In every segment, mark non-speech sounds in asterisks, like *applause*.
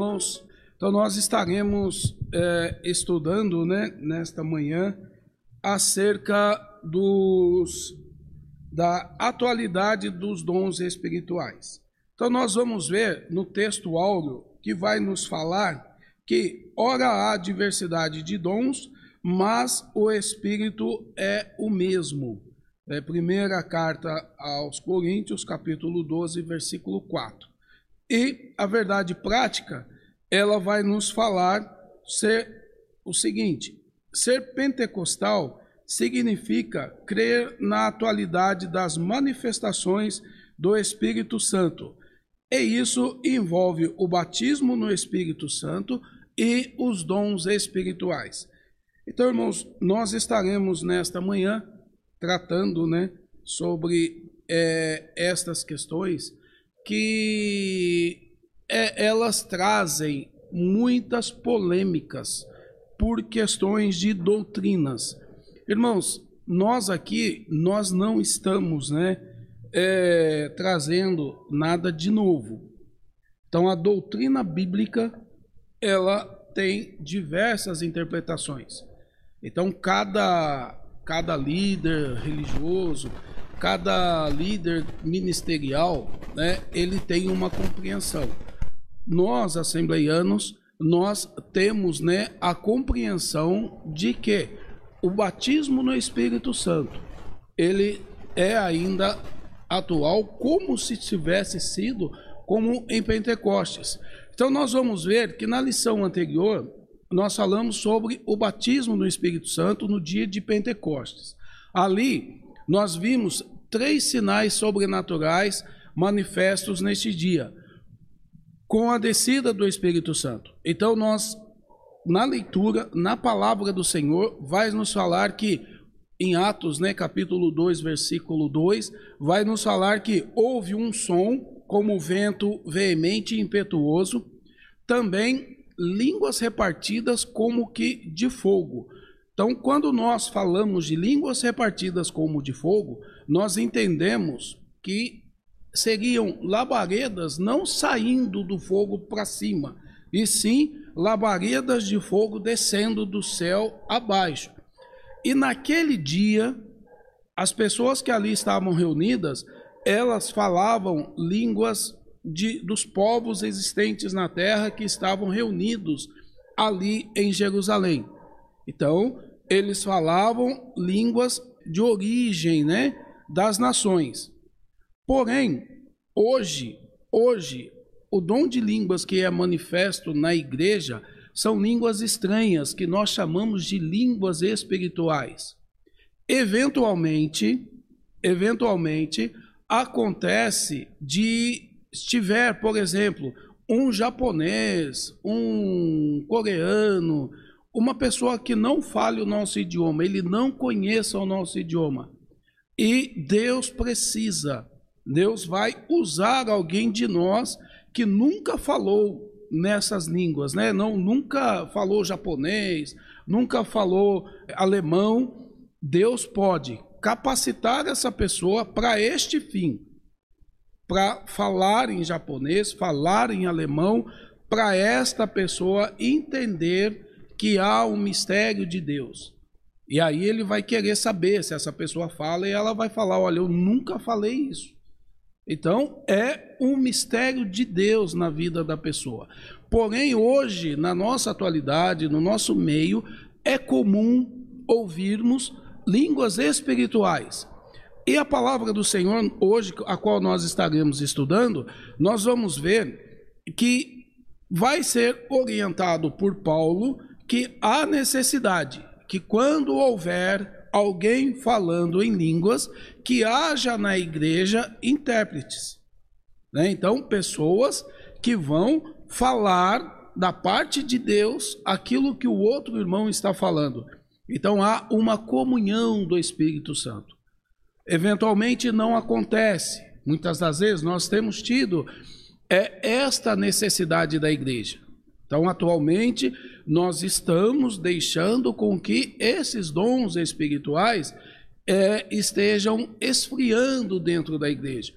irmãos? Então, nós estaremos é, estudando né, nesta manhã acerca dos, da atualidade dos dons espirituais. Então, nós vamos ver no texto áureo que vai nos falar que, ora, há diversidade de dons, mas o Espírito é o mesmo. É, primeira carta aos Coríntios, capítulo 12, versículo 4. E a verdade prática ela vai nos falar ser o seguinte: ser pentecostal significa crer na atualidade das manifestações do Espírito Santo. E isso envolve o batismo no Espírito Santo e os dons espirituais. Então, irmãos, nós estaremos nesta manhã tratando né, sobre é, estas questões que é, elas trazem muitas polêmicas por questões de doutrinas. Irmãos, nós aqui, nós não estamos né, é, trazendo nada de novo. Então, a doutrina bíblica, ela tem diversas interpretações. Então, cada, cada líder religioso, cada líder ministerial, né, ele tem uma compreensão nós, assembleianos, nós temos né, a compreensão de que o batismo no Espírito Santo, ele é ainda atual como se tivesse sido como em Pentecostes. Então nós vamos ver que na lição anterior nós falamos sobre o batismo no Espírito Santo no dia de Pentecostes. Ali nós vimos três sinais sobrenaturais manifestos neste dia com a descida do Espírito Santo. Então, nós, na leitura, na palavra do Senhor, vai nos falar que, em Atos, né, capítulo 2, versículo 2, vai nos falar que houve um som como vento veemente e impetuoso, também línguas repartidas como que de fogo. Então, quando nós falamos de línguas repartidas como de fogo, nós entendemos que seriam labaredas não saindo do fogo para cima, e sim labaredas de fogo descendo do céu abaixo. E naquele dia, as pessoas que ali estavam reunidas, elas falavam línguas de, dos povos existentes na terra que estavam reunidos ali em Jerusalém. Então, eles falavam línguas de origem, né, das nações. Porém, hoje, hoje, o dom de línguas que é manifesto na igreja são línguas estranhas, que nós chamamos de línguas espirituais. Eventualmente, eventualmente, acontece de estiver, por exemplo, um japonês, um coreano, uma pessoa que não fale o nosso idioma, ele não conheça o nosso idioma. E Deus precisa Deus vai usar alguém de nós que nunca falou nessas línguas, né? Não, nunca falou japonês, nunca falou alemão. Deus pode capacitar essa pessoa para este fim, para falar em japonês, falar em alemão, para esta pessoa entender que há um mistério de Deus. E aí ele vai querer saber se essa pessoa fala e ela vai falar: Olha, eu nunca falei isso. Então, é um mistério de Deus na vida da pessoa. Porém, hoje, na nossa atualidade, no nosso meio, é comum ouvirmos línguas espirituais. E a palavra do Senhor, hoje, a qual nós estaremos estudando, nós vamos ver que vai ser orientado por Paulo que há necessidade que quando houver alguém falando em línguas, que haja na igreja intérpretes. Né? Então, pessoas que vão falar da parte de Deus aquilo que o outro irmão está falando. Então, há uma comunhão do Espírito Santo. Eventualmente não acontece. Muitas das vezes nós temos tido é esta necessidade da igreja. Então, atualmente, nós estamos deixando com que esses dons espirituais é, estejam esfriando dentro da igreja.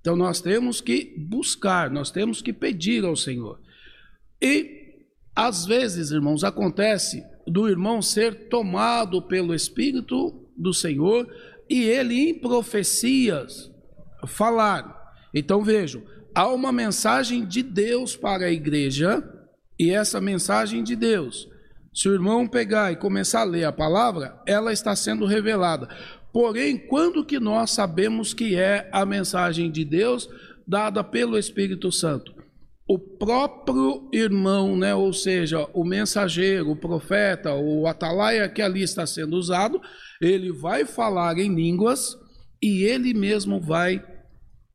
Então, nós temos que buscar, nós temos que pedir ao Senhor. E às vezes, irmãos, acontece do irmão ser tomado pelo Espírito do Senhor e ele em profecias falar. Então vejam, há uma mensagem de Deus para a igreja e essa mensagem de Deus, se o irmão pegar e começar a ler a palavra, ela está sendo revelada. Porém, quando que nós sabemos que é a mensagem de Deus dada pelo Espírito Santo? O próprio irmão, né, ou seja, o mensageiro, o profeta, o atalaia que ali está sendo usado, ele vai falar em línguas e ele mesmo vai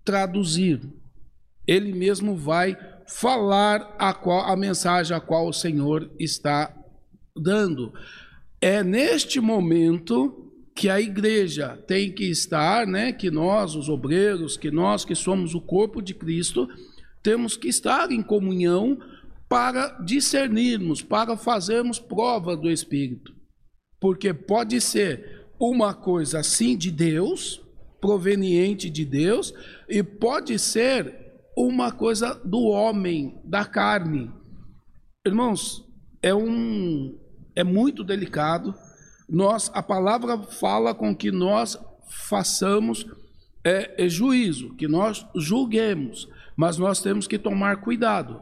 traduzir. Ele mesmo vai falar a, qual, a mensagem a qual o Senhor está dando. É neste momento que a igreja tem que estar, né, que nós, os obreiros, que nós que somos o corpo de Cristo, temos que estar em comunhão para discernirmos, para fazermos prova do Espírito. Porque pode ser uma coisa assim de Deus, proveniente de Deus, e pode ser uma coisa do homem, da carne. Irmãos, é um é muito delicado nós a palavra fala com que nós façamos é, é juízo, que nós julguemos, mas nós temos que tomar cuidado.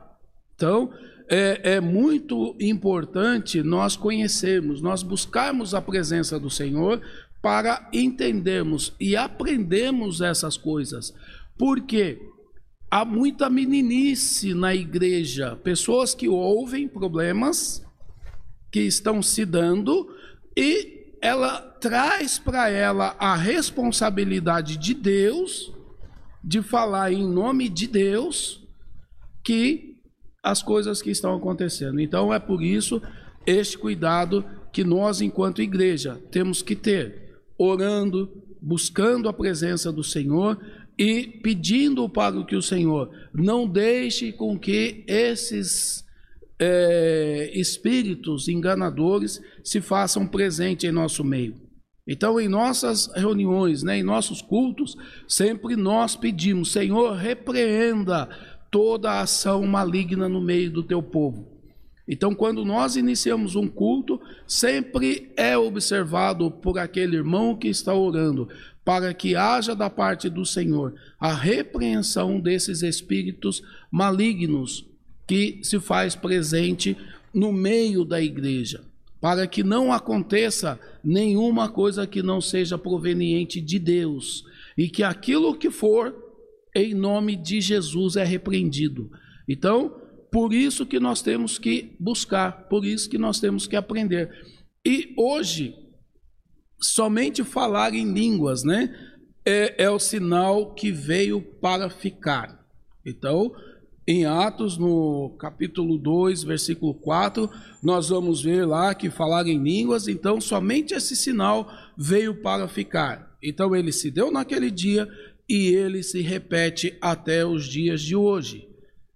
Então, é, é, muito importante nós conhecermos, nós buscarmos a presença do Senhor para entendermos e aprendermos essas coisas. Porque há muita meninice na igreja, pessoas que ouvem problemas que estão se dando, e ela traz para ela a responsabilidade de Deus de falar em nome de Deus que as coisas que estão acontecendo. Então é por isso este cuidado que nós enquanto igreja temos que ter, orando, buscando a presença do Senhor e pedindo para que o Senhor não deixe com que esses é, espíritos enganadores se façam presente em nosso meio. Então, em nossas reuniões, né, em nossos cultos, sempre nós pedimos, Senhor, repreenda toda a ação maligna no meio do teu povo. Então, quando nós iniciamos um culto, sempre é observado por aquele irmão que está orando, para que haja da parte do Senhor a repreensão desses espíritos malignos que se faz presente no meio da igreja, para que não aconteça nenhuma coisa que não seja proveniente de Deus e que aquilo que for em nome de Jesus é repreendido. Então, por isso que nós temos que buscar, por isso que nós temos que aprender. E hoje, somente falar em línguas, né? É, é o sinal que veio para ficar. Então, em Atos, no capítulo 2, versículo 4, nós vamos ver lá que falar em línguas, então somente esse sinal veio para ficar. Então ele se deu naquele dia e ele se repete até os dias de hoje.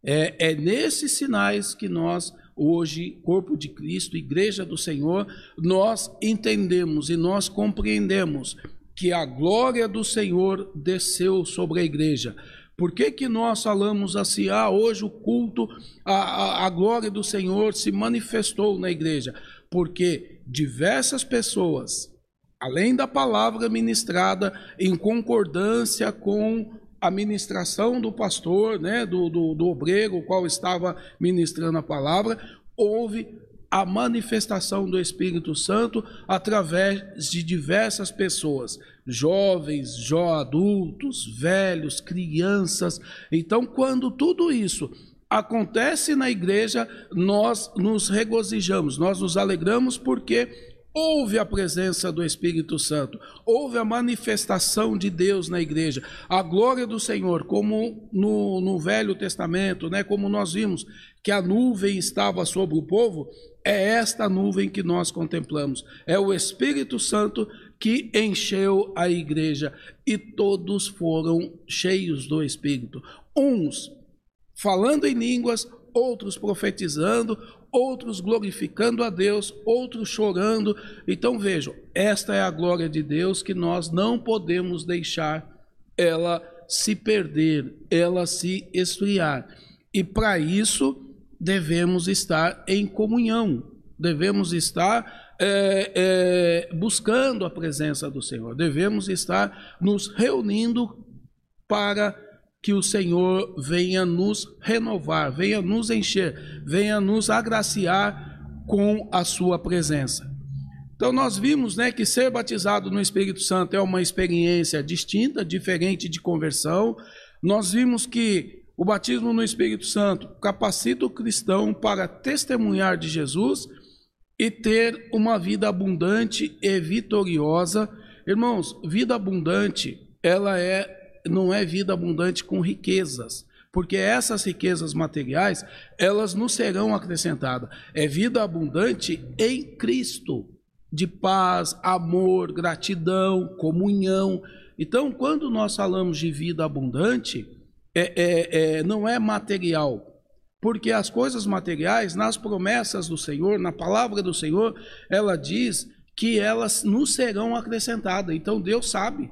É, é nesses sinais que nós, hoje, corpo de Cristo, igreja do Senhor, nós entendemos e nós compreendemos que a glória do Senhor desceu sobre a igreja por que, que nós falamos assim? Ah, hoje o culto, a, a, a glória do Senhor se manifestou na igreja. Porque diversas pessoas, além da palavra ministrada, em concordância com a ministração do pastor, né, do, do, do obreiro, o qual estava ministrando a palavra, houve a manifestação do Espírito Santo através de diversas pessoas jovens, jo adultos, velhos, crianças. Então, quando tudo isso acontece na igreja, nós nos regozijamos, nós nos alegramos porque houve a presença do Espírito Santo, houve a manifestação de Deus na igreja, a glória do Senhor, como no, no Velho Testamento, né, como nós vimos que a nuvem estava sobre o povo, é esta nuvem que nós contemplamos, é o Espírito Santo que encheu a igreja e todos foram cheios do Espírito. Uns falando em línguas, outros profetizando, outros glorificando a Deus, outros chorando. Então vejam, esta é a glória de Deus que nós não podemos deixar ela se perder, ela se esfriar. E para isso devemos estar em comunhão, devemos estar é, é, buscando a presença do Senhor, devemos estar nos reunindo para que o Senhor venha nos renovar, venha nos encher, venha nos agraciar com a sua presença. Então nós vimos, né, que ser batizado no Espírito Santo é uma experiência distinta, diferente de conversão. Nós vimos que o batismo no Espírito Santo capacita o cristão para testemunhar de Jesus e ter uma vida abundante e vitoriosa. Irmãos, vida abundante, ela é não é vida abundante com riquezas, porque essas riquezas materiais, elas não serão acrescentadas. É vida abundante em Cristo, de paz, amor, gratidão, comunhão. Então, quando nós falamos de vida abundante, é, é, é, não é material, porque as coisas materiais, nas promessas do Senhor, na palavra do Senhor, ela diz que elas nos serão acrescentadas. Então Deus sabe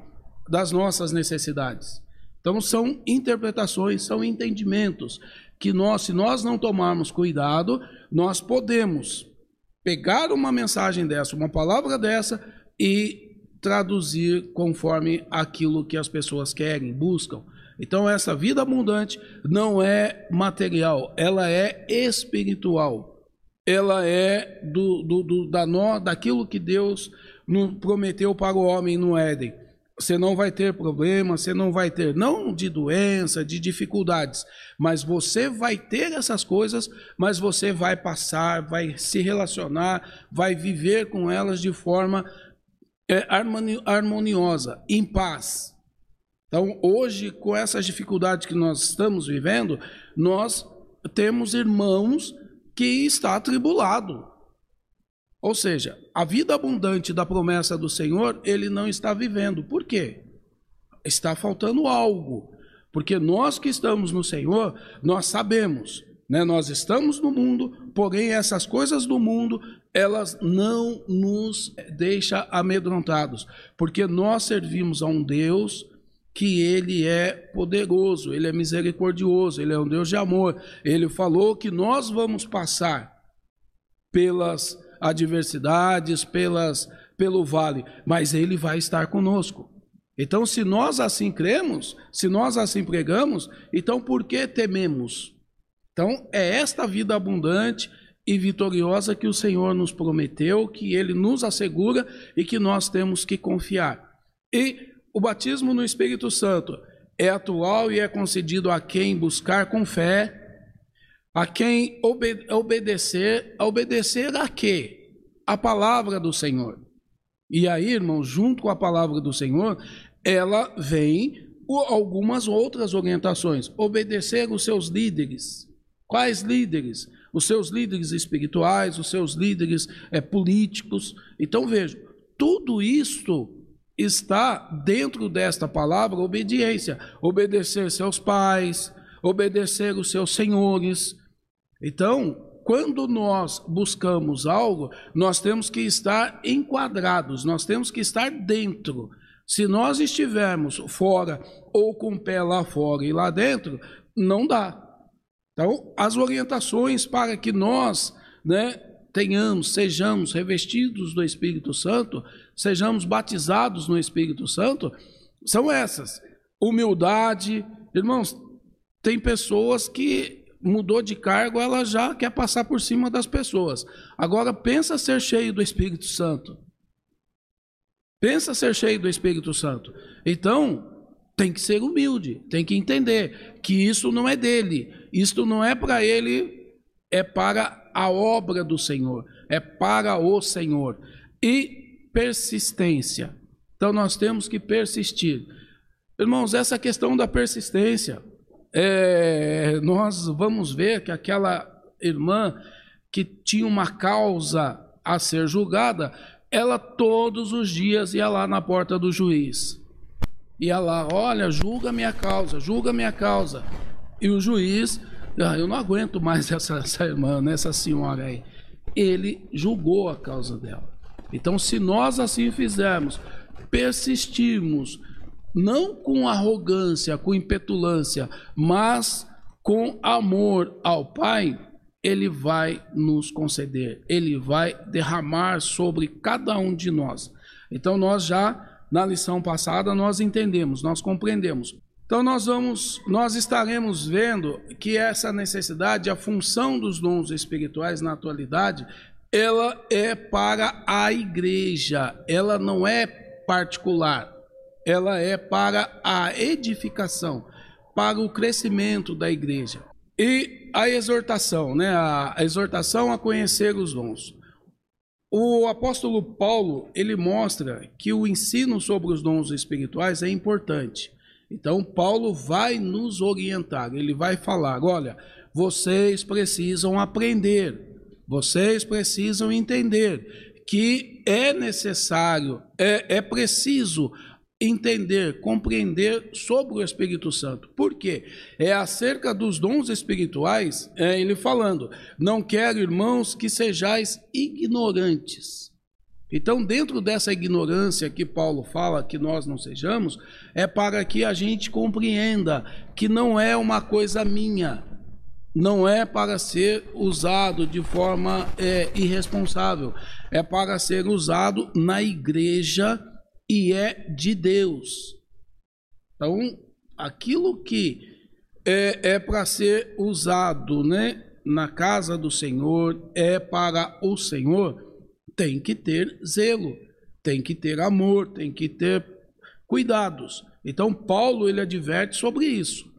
das nossas necessidades. Então são interpretações, são entendimentos que nós, se nós não tomarmos cuidado, nós podemos pegar uma mensagem dessa, uma palavra dessa e traduzir conforme aquilo que as pessoas querem, buscam. Então, essa vida abundante não é material, ela é espiritual. Ela é do, do, do da nó, daquilo que Deus prometeu para o homem no Éden. Você não vai ter problema, você não vai ter, não de doença, de dificuldades, mas você vai ter essas coisas, mas você vai passar, vai se relacionar, vai viver com elas de forma é, harmoniosa, em paz. Então, hoje, com essas dificuldades que nós estamos vivendo, nós temos irmãos que está atribulado. Ou seja, a vida abundante da promessa do Senhor, ele não está vivendo. Por quê? Está faltando algo. Porque nós que estamos no Senhor, nós sabemos, né? Nós estamos no mundo, porém essas coisas do mundo, elas não nos deixam amedrontados, porque nós servimos a um Deus que ele é poderoso, ele é misericordioso, ele é um Deus de amor. Ele falou que nós vamos passar pelas adversidades, pelas pelo vale, mas ele vai estar conosco. Então, se nós assim cremos, se nós assim pregamos, então por que tememos? Então, é esta vida abundante e vitoriosa que o Senhor nos prometeu, que ele nos assegura e que nós temos que confiar. E o batismo no Espírito Santo é atual e é concedido a quem buscar com fé, a quem obede obedecer, obedecer a quê? A palavra do Senhor. E aí, irmãos, junto com a palavra do Senhor, ela vem algumas outras orientações. Obedecer os seus líderes. Quais líderes? Os seus líderes espirituais, os seus líderes é, políticos. Então, veja, tudo isso está dentro desta palavra obediência, obedecer seus pais, obedecer os seus senhores. Então, quando nós buscamos algo, nós temos que estar enquadrados, nós temos que estar dentro. Se nós estivermos fora ou com o pé lá fora e lá dentro, não dá. Então, as orientações para que nós, né, tenhamos, sejamos revestidos do Espírito Santo, sejamos batizados no Espírito Santo, são essas. Humildade. Irmãos, tem pessoas que mudou de cargo, ela já quer passar por cima das pessoas. Agora, pensa ser cheio do Espírito Santo. Pensa ser cheio do Espírito Santo. Então, tem que ser humilde, tem que entender que isso não é dele, isto não é para ele, é para a obra do Senhor, é para o Senhor. E persistência. Então nós temos que persistir. Irmãos, essa questão da persistência, é, nós vamos ver que aquela irmã que tinha uma causa a ser julgada, ela todos os dias ia lá na porta do juiz. Ia lá, olha, julga minha causa, julga minha causa. E o juiz ah, eu não aguento mais *laughs* essa, essa irmã, né, essa senhora aí. Ele julgou a causa dela. Então, se nós assim fizermos, persistirmos, não com arrogância, com impetulância, mas com amor ao Pai, ele vai nos conceder, ele vai derramar sobre cada um de nós. Então nós já na lição passada nós entendemos, nós compreendemos. Então nós vamos, nós estaremos vendo que essa necessidade, a função dos dons espirituais na atualidade, ela é para a igreja, ela não é particular, ela é para a edificação, para o crescimento da igreja. E a exortação, né? A, exortação a conhecer os dons. O apóstolo Paulo, ele mostra que o ensino sobre os dons espirituais é importante. Então, Paulo vai nos orientar, ele vai falar: olha, vocês precisam aprender, vocês precisam entender que é necessário, é, é preciso entender, compreender sobre o Espírito Santo. Por quê? É acerca dos dons espirituais, é ele falando: não quero, irmãos, que sejais ignorantes. Então, dentro dessa ignorância que Paulo fala que nós não sejamos, é para que a gente compreenda que não é uma coisa minha, não é para ser usado de forma é, irresponsável, é para ser usado na igreja e é de Deus. Então, aquilo que é, é para ser usado né, na casa do Senhor, é para o Senhor, tem que ter zelo, tem que ter amor, tem que ter cuidados. Então, Paulo ele adverte sobre isso.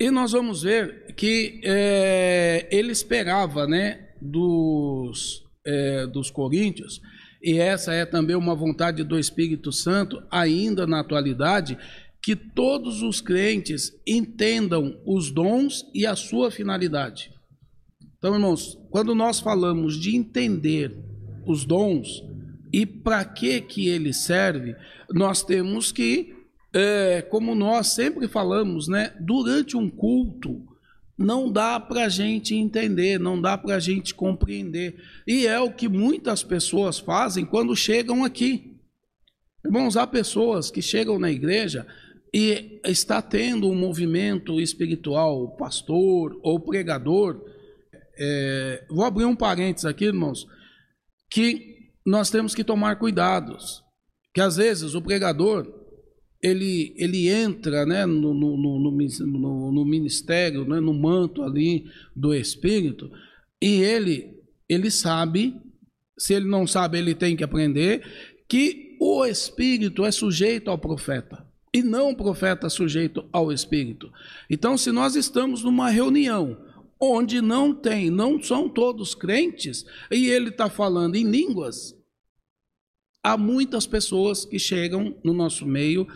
E nós vamos ver que é, ele esperava né, dos, é, dos coríntios e essa é também uma vontade do Espírito Santo, ainda na atualidade, que todos os crentes entendam os dons e a sua finalidade. Então, irmãos, quando nós falamos de entender os dons e para que que ele serve, nós temos que, é, como nós sempre falamos, né, durante um culto, não dá para a gente entender, não dá para a gente compreender. E é o que muitas pessoas fazem quando chegam aqui. Irmãos, há pessoas que chegam na igreja e está tendo um movimento espiritual, pastor ou pregador. É, vou abrir um parênteses aqui, irmãos, que nós temos que tomar cuidados. Que às vezes o pregador ele, ele entra né, no, no, no, no ministério, né, no manto ali do Espírito, e ele, ele sabe, se ele não sabe, ele tem que aprender, que o Espírito é sujeito ao profeta, e não o profeta sujeito ao Espírito. Então, se nós estamos numa reunião onde não tem, não são todos crentes, e ele está falando em línguas, há muitas pessoas que chegam no nosso meio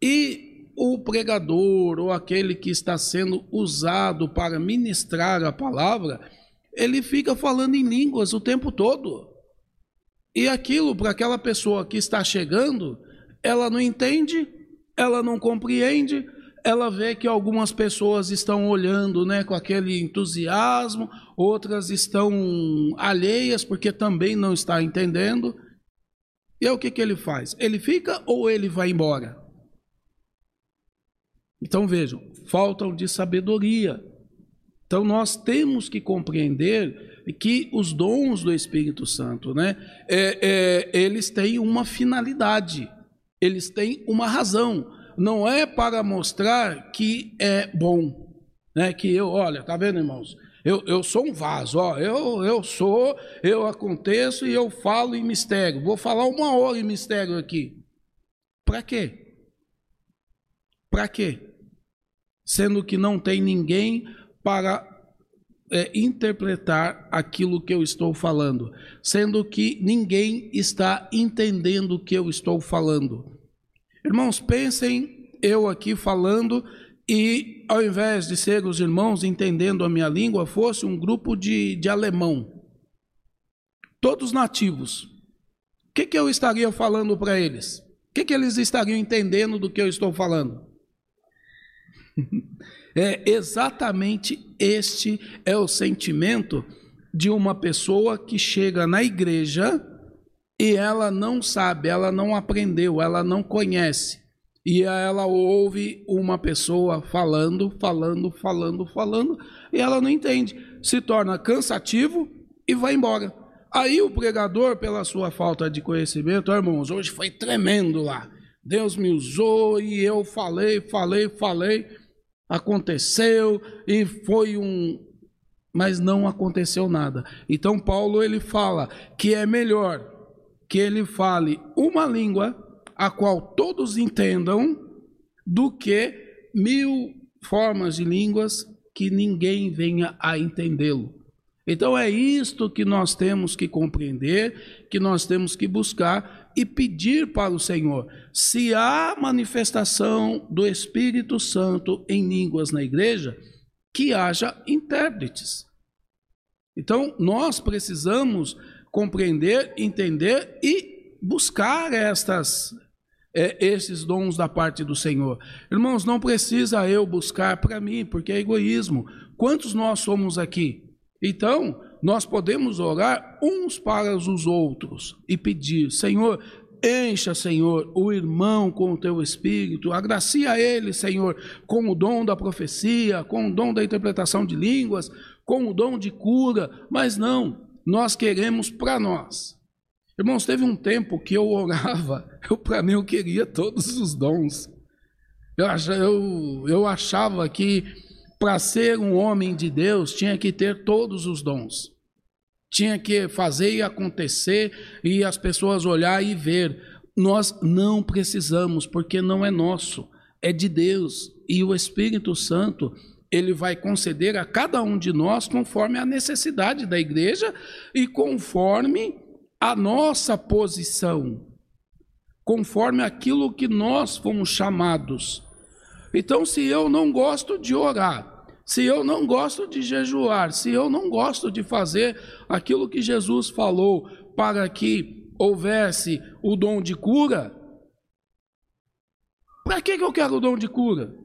e o pregador ou aquele que está sendo usado para ministrar a palavra, ele fica falando em línguas o tempo todo. E aquilo para aquela pessoa que está chegando, ela não entende, ela não compreende, ela vê que algumas pessoas estão olhando né, com aquele entusiasmo, outras estão alheias porque também não está entendendo. E aí o que, que ele faz? Ele fica ou ele vai embora? Então vejam, faltam de sabedoria. Então nós temos que compreender que os dons do Espírito Santo, né, é, é, eles têm uma finalidade, eles têm uma razão. Não é para mostrar que é bom, né? Que eu, olha, tá vendo, irmãos? Eu, eu sou um vaso, ó, eu, eu sou, eu aconteço e eu falo em mistério. Vou falar uma hora em mistério aqui. Para quê? Para quê? sendo que não tem ninguém para é, interpretar aquilo que eu estou falando, sendo que ninguém está entendendo o que eu estou falando. Irmãos, pensem eu aqui falando e ao invés de ser os irmãos entendendo a minha língua, fosse um grupo de, de alemão, todos nativos. O que, que eu estaria falando para eles? O que, que eles estariam entendendo do que eu estou falando? *laughs* É exatamente este é o sentimento de uma pessoa que chega na igreja e ela não sabe, ela não aprendeu, ela não conhece. E ela ouve uma pessoa falando, falando, falando, falando, e ela não entende. Se torna cansativo e vai embora. Aí o pregador, pela sua falta de conhecimento, oh, irmãos, hoje foi tremendo lá. Deus me usou e eu falei, falei, falei, aconteceu e foi um. Mas não aconteceu nada. Então Paulo ele fala que é melhor que ele fale uma língua a qual todos entendam, do que mil formas de línguas que ninguém venha a entendê-lo. Então é isto que nós temos que compreender, que nós temos que buscar e pedir para o Senhor. Se há manifestação do Espírito Santo em línguas na igreja, que haja intérpretes. Então nós precisamos compreender, entender e buscar estas é, esses dons da parte do Senhor. Irmãos, não precisa eu buscar para mim, porque é egoísmo. Quantos nós somos aqui? Então, nós podemos orar uns para os outros e pedir: Senhor, encha, Senhor, o irmão com o teu espírito, agracia ele, Senhor, com o dom da profecia, com o dom da interpretação de línguas, com o dom de cura, mas não, nós queremos para nós. Irmãos, teve um tempo que eu orava, *laughs* eu para mim eu queria todos os dons. Eu, eu, eu achava que para ser um homem de Deus tinha que ter todos os dons. Tinha que fazer e acontecer e as pessoas olhar e ver. Nós não precisamos, porque não é nosso, é de Deus. E o Espírito Santo, ele vai conceder a cada um de nós conforme a necessidade da igreja e conforme a nossa posição, conforme aquilo que nós fomos chamados. Então, se eu não gosto de orar, se eu não gosto de jejuar, se eu não gosto de fazer aquilo que Jesus falou para que houvesse o dom de cura, para que, que eu quero o dom de cura?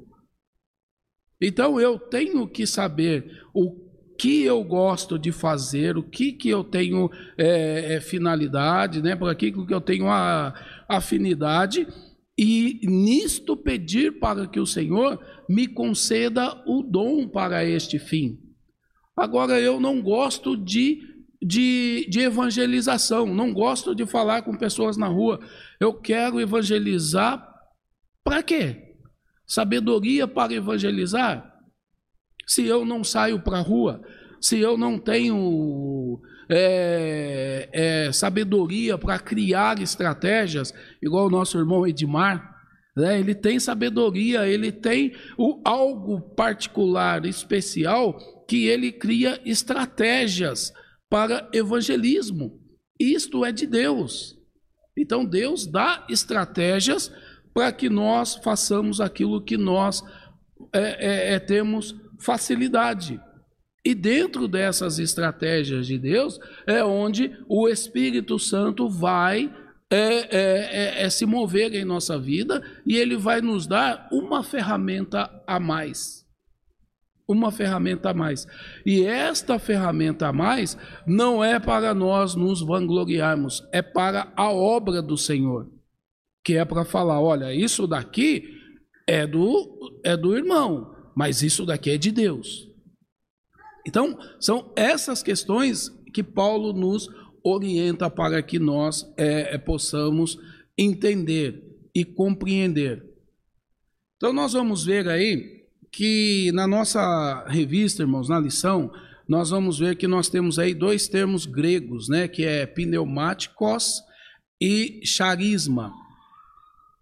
Então eu tenho que saber o que eu gosto de fazer, o que, que eu tenho é, é, finalidade, né? para que, que eu tenho a, afinidade, e nisto pedir para que o Senhor me conceda o dom para este fim. Agora, eu não gosto de, de, de evangelização, não gosto de falar com pessoas na rua. Eu quero evangelizar para quê? Sabedoria para evangelizar? Se eu não saio para a rua, se eu não tenho é, é, sabedoria para criar estratégias, igual o nosso irmão Edmar, né? ele tem sabedoria, ele tem o, algo particular, especial, que ele cria estratégias para evangelismo. Isto é de Deus. Então Deus dá estratégias para que nós façamos aquilo que nós é, é, é temos facilidade. E dentro dessas estratégias de Deus é onde o Espírito Santo vai é, é, é, é, se mover em nossa vida e ele vai nos dar uma ferramenta a mais. Uma ferramenta a mais. E esta ferramenta a mais não é para nós nos vangloriarmos, é para a obra do Senhor. Que é para falar: olha, isso daqui é do, é do irmão, mas isso daqui é de Deus. Então, são essas questões que Paulo nos orienta para que nós é, é, possamos entender e compreender. Então, nós vamos ver aí que na nossa revista, irmãos, na lição, nós vamos ver que nós temos aí dois termos gregos, né, que é pneumáticos e charisma,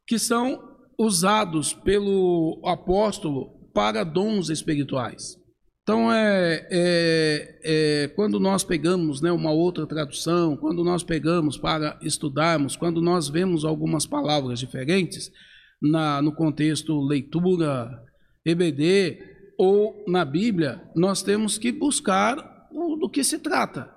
que são usados pelo apóstolo para dons espirituais. Então, é, é, é, quando nós pegamos né, uma outra tradução, quando nós pegamos para estudarmos, quando nós vemos algumas palavras diferentes, na, no contexto leitura, EBD ou na Bíblia, nós temos que buscar o, do que se trata.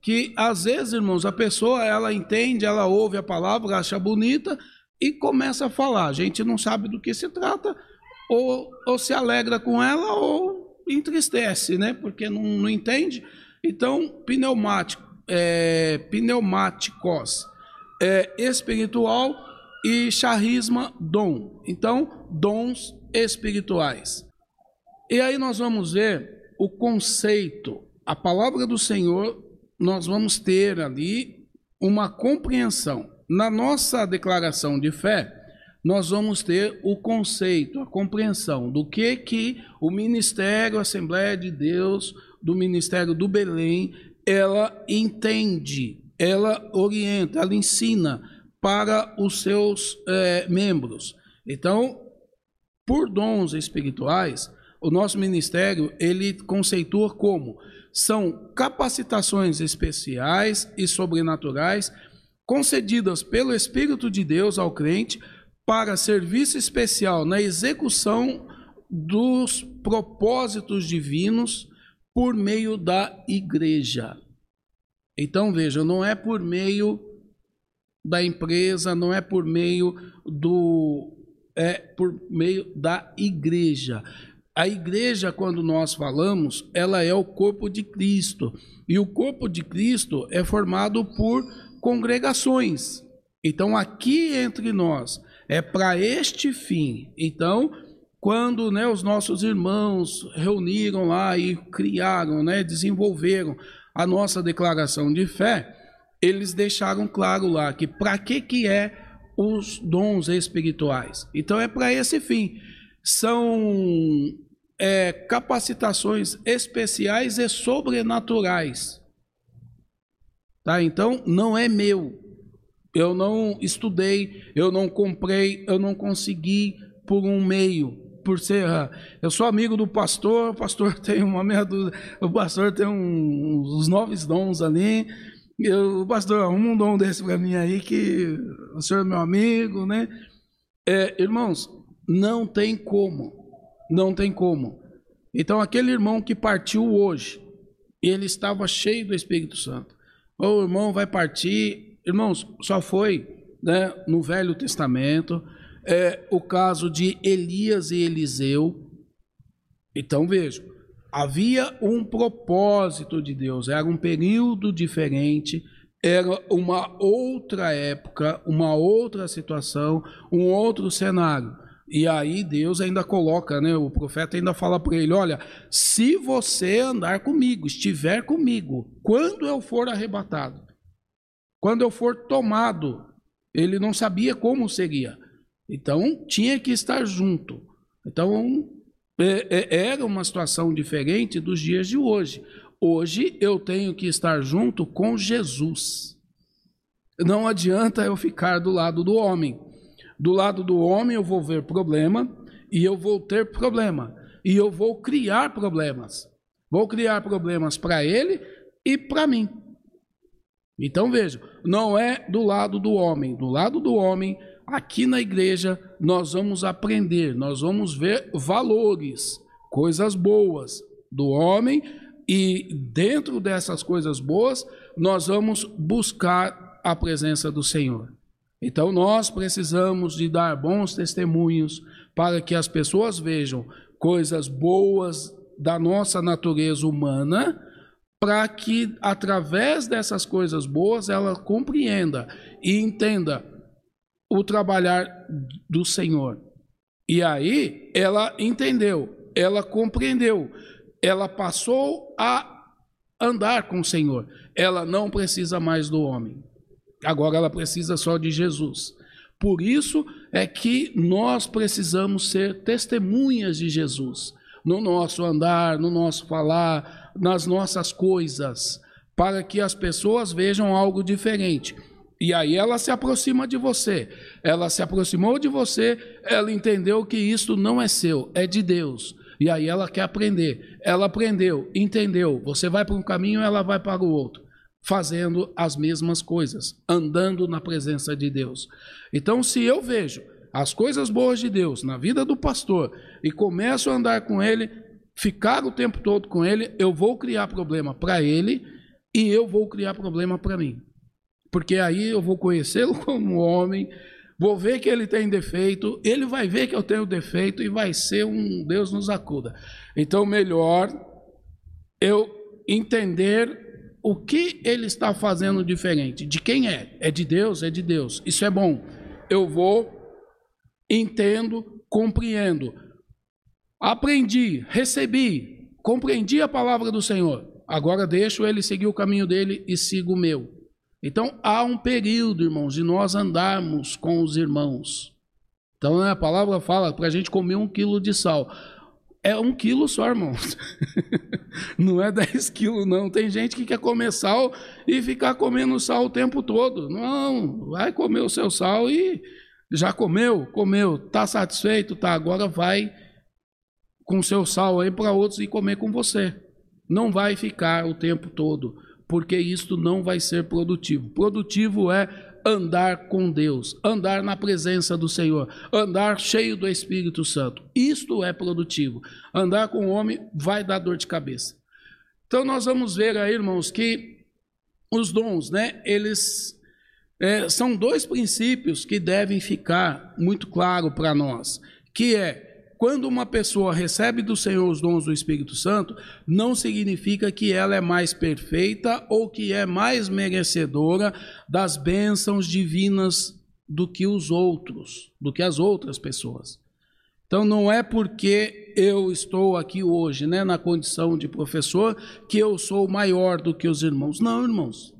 Que às vezes, irmãos, a pessoa ela entende, ela ouve a palavra, acha bonita e começa a falar. A gente não sabe do que se trata, ou, ou se alegra com ela ou entristece, né? Porque não, não entende. Então, pneumático, é, pneumáticos é espiritual e charisma, dom. Então, dons espirituais. E aí nós vamos ver o conceito, a palavra do Senhor, nós vamos ter ali uma compreensão. Na nossa declaração de fé, nós vamos ter o conceito, a compreensão do que que o ministério Assembleia de Deus, do ministério do Belém, ela entende, ela orienta, ela ensina para os seus é, membros. Então, por dons espirituais, o nosso ministério ele conceitua como são capacitações especiais e sobrenaturais concedidas pelo Espírito de Deus ao crente para serviço especial na execução dos propósitos divinos por meio da igreja. Então veja, não é por meio da empresa, não é por meio do é por meio da igreja. A igreja, quando nós falamos, ela é o corpo de Cristo. E o corpo de Cristo é formado por congregações. Então, aqui entre nós, é para este fim. Então, quando né, os nossos irmãos reuniram lá e criaram, né, desenvolveram a nossa declaração de fé, eles deixaram claro lá que para que, que é os dons espirituais. Então é para esse fim. São é, capacitações especiais e sobrenaturais. Tá? Então não é meu. Eu não estudei, eu não comprei, eu não consegui por um meio, por ser. Eu sou amigo do pastor, o pastor *laughs* tem uma meia dúzia, o pastor tem um, uns novos dons ali. Eu, pastor, arruma um dom desse para mim aí, que o senhor é meu amigo, né? É, irmãos, não tem como, não tem como. Então, aquele irmão que partiu hoje, ele estava cheio do Espírito Santo. O irmão vai partir, irmãos, só foi né, no Velho Testamento, é, o caso de Elias e Eliseu. Então, vejam, Havia um propósito de Deus, era um período diferente, era uma outra época, uma outra situação, um outro cenário. E aí Deus ainda coloca, né? O profeta ainda fala para ele: olha, se você andar comigo, estiver comigo, quando eu for arrebatado, quando eu for tomado, ele não sabia como seria. Então tinha que estar junto. Então é, é, era uma situação diferente dos dias de hoje. Hoje eu tenho que estar junto com Jesus. Não adianta eu ficar do lado do homem. Do lado do homem eu vou ver problema e eu vou ter problema e eu vou criar problemas. Vou criar problemas para ele e para mim. Então veja, não é do lado do homem. Do lado do homem aqui na igreja nós vamos aprender, nós vamos ver valores, coisas boas do homem e dentro dessas coisas boas nós vamos buscar a presença do Senhor. Então nós precisamos de dar bons testemunhos para que as pessoas vejam coisas boas da nossa natureza humana, para que através dessas coisas boas ela compreenda e entenda o trabalhar do Senhor. E aí ela entendeu, ela compreendeu, ela passou a andar com o Senhor. Ela não precisa mais do homem. Agora ela precisa só de Jesus. Por isso é que nós precisamos ser testemunhas de Jesus no nosso andar, no nosso falar, nas nossas coisas, para que as pessoas vejam algo diferente. E aí ela se aproxima de você. Ela se aproximou de você, ela entendeu que isso não é seu, é de Deus. E aí ela quer aprender. Ela aprendeu, entendeu. Você vai para um caminho, ela vai para o outro, fazendo as mesmas coisas, andando na presença de Deus. Então, se eu vejo as coisas boas de Deus na vida do pastor e começo a andar com ele, ficar o tempo todo com ele, eu vou criar problema para ele e eu vou criar problema para mim porque aí eu vou conhecê-lo *laughs* como homem, vou ver que ele tem defeito, ele vai ver que eu tenho defeito e vai ser um Deus nos acuda. Então, melhor eu entender o que ele está fazendo diferente. De quem é? É de Deus? É de Deus. Isso é bom. eu vou, entendo, compreendo. Aprendi, recebi, compreendi a palavra do Senhor. Agora deixo ele seguir o caminho dele e sigo o meu. Então há um período, irmãos, de nós andarmos com os irmãos. Então né, a palavra fala para a gente comer um quilo de sal. É um quilo só, irmãos. *laughs* não é dez quilos, não. Tem gente que quer comer sal e ficar comendo sal o tempo todo. Não, vai comer o seu sal e já comeu, comeu, está satisfeito, tá? Agora vai com seu sal aí para outros e comer com você. Não vai ficar o tempo todo, porque isto não vai ser produtivo. Produtivo é andar com Deus, andar na presença do Senhor, andar cheio do Espírito Santo. Isto é produtivo. Andar com o homem vai dar dor de cabeça. Então nós vamos ver aí, irmãos, que os dons, né, eles é, são dois princípios que devem ficar muito claro para nós, que é quando uma pessoa recebe do Senhor os dons do Espírito Santo, não significa que ela é mais perfeita ou que é mais merecedora das bênçãos divinas do que os outros, do que as outras pessoas. Então não é porque eu estou aqui hoje, né, na condição de professor, que eu sou maior do que os irmãos. Não, irmãos.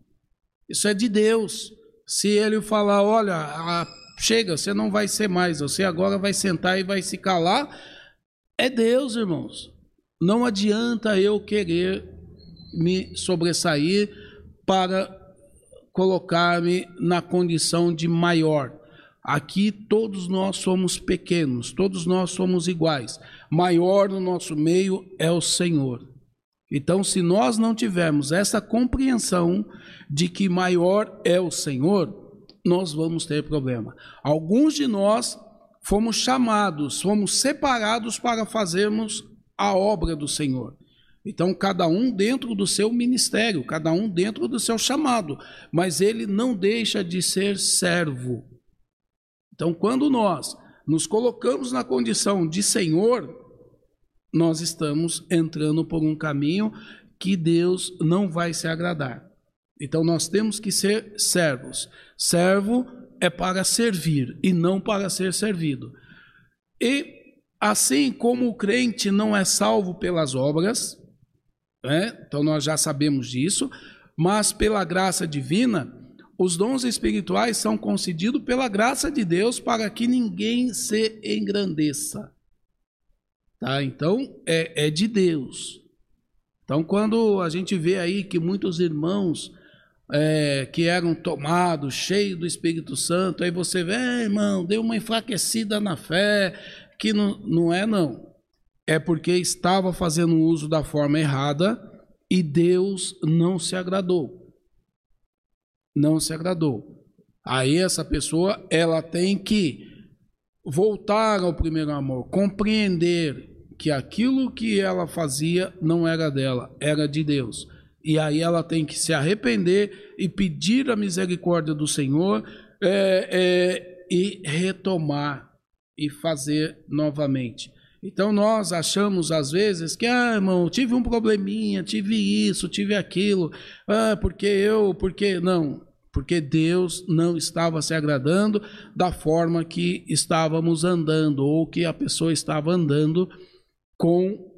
Isso é de Deus. Se ele falar, olha, a Chega, você não vai ser mais, você agora vai sentar e vai se calar. É Deus, irmãos. Não adianta eu querer me sobressair para colocar-me na condição de maior. Aqui todos nós somos pequenos, todos nós somos iguais. Maior no nosso meio é o Senhor. Então, se nós não tivermos essa compreensão de que maior é o Senhor, nós vamos ter problema. Alguns de nós fomos chamados, fomos separados para fazermos a obra do Senhor. Então, cada um dentro do seu ministério, cada um dentro do seu chamado, mas ele não deixa de ser servo. Então, quando nós nos colocamos na condição de Senhor, nós estamos entrando por um caminho que Deus não vai se agradar. Então nós temos que ser servos. Servo é para servir e não para ser servido. E assim como o crente não é salvo pelas obras, né? então nós já sabemos disso, mas pela graça divina, os dons espirituais são concedidos pela graça de Deus para que ninguém se engrandeça. Tá? Então é, é de Deus. Então, quando a gente vê aí que muitos irmãos é, que eram tomados, cheios do Espírito Santo, aí você vê, é, irmão, deu uma enfraquecida na fé, que não, não é não. É porque estava fazendo uso da forma errada e Deus não se agradou. Não se agradou. Aí essa pessoa, ela tem que voltar ao primeiro amor, compreender que aquilo que ela fazia não era dela, era de Deus. E aí ela tem que se arrepender e pedir a misericórdia do Senhor é, é, e retomar e fazer novamente. Então nós achamos às vezes que, ah, irmão, tive um probleminha, tive isso, tive aquilo, ah, porque eu, porque não, porque Deus não estava se agradando da forma que estávamos andando ou que a pessoa estava andando com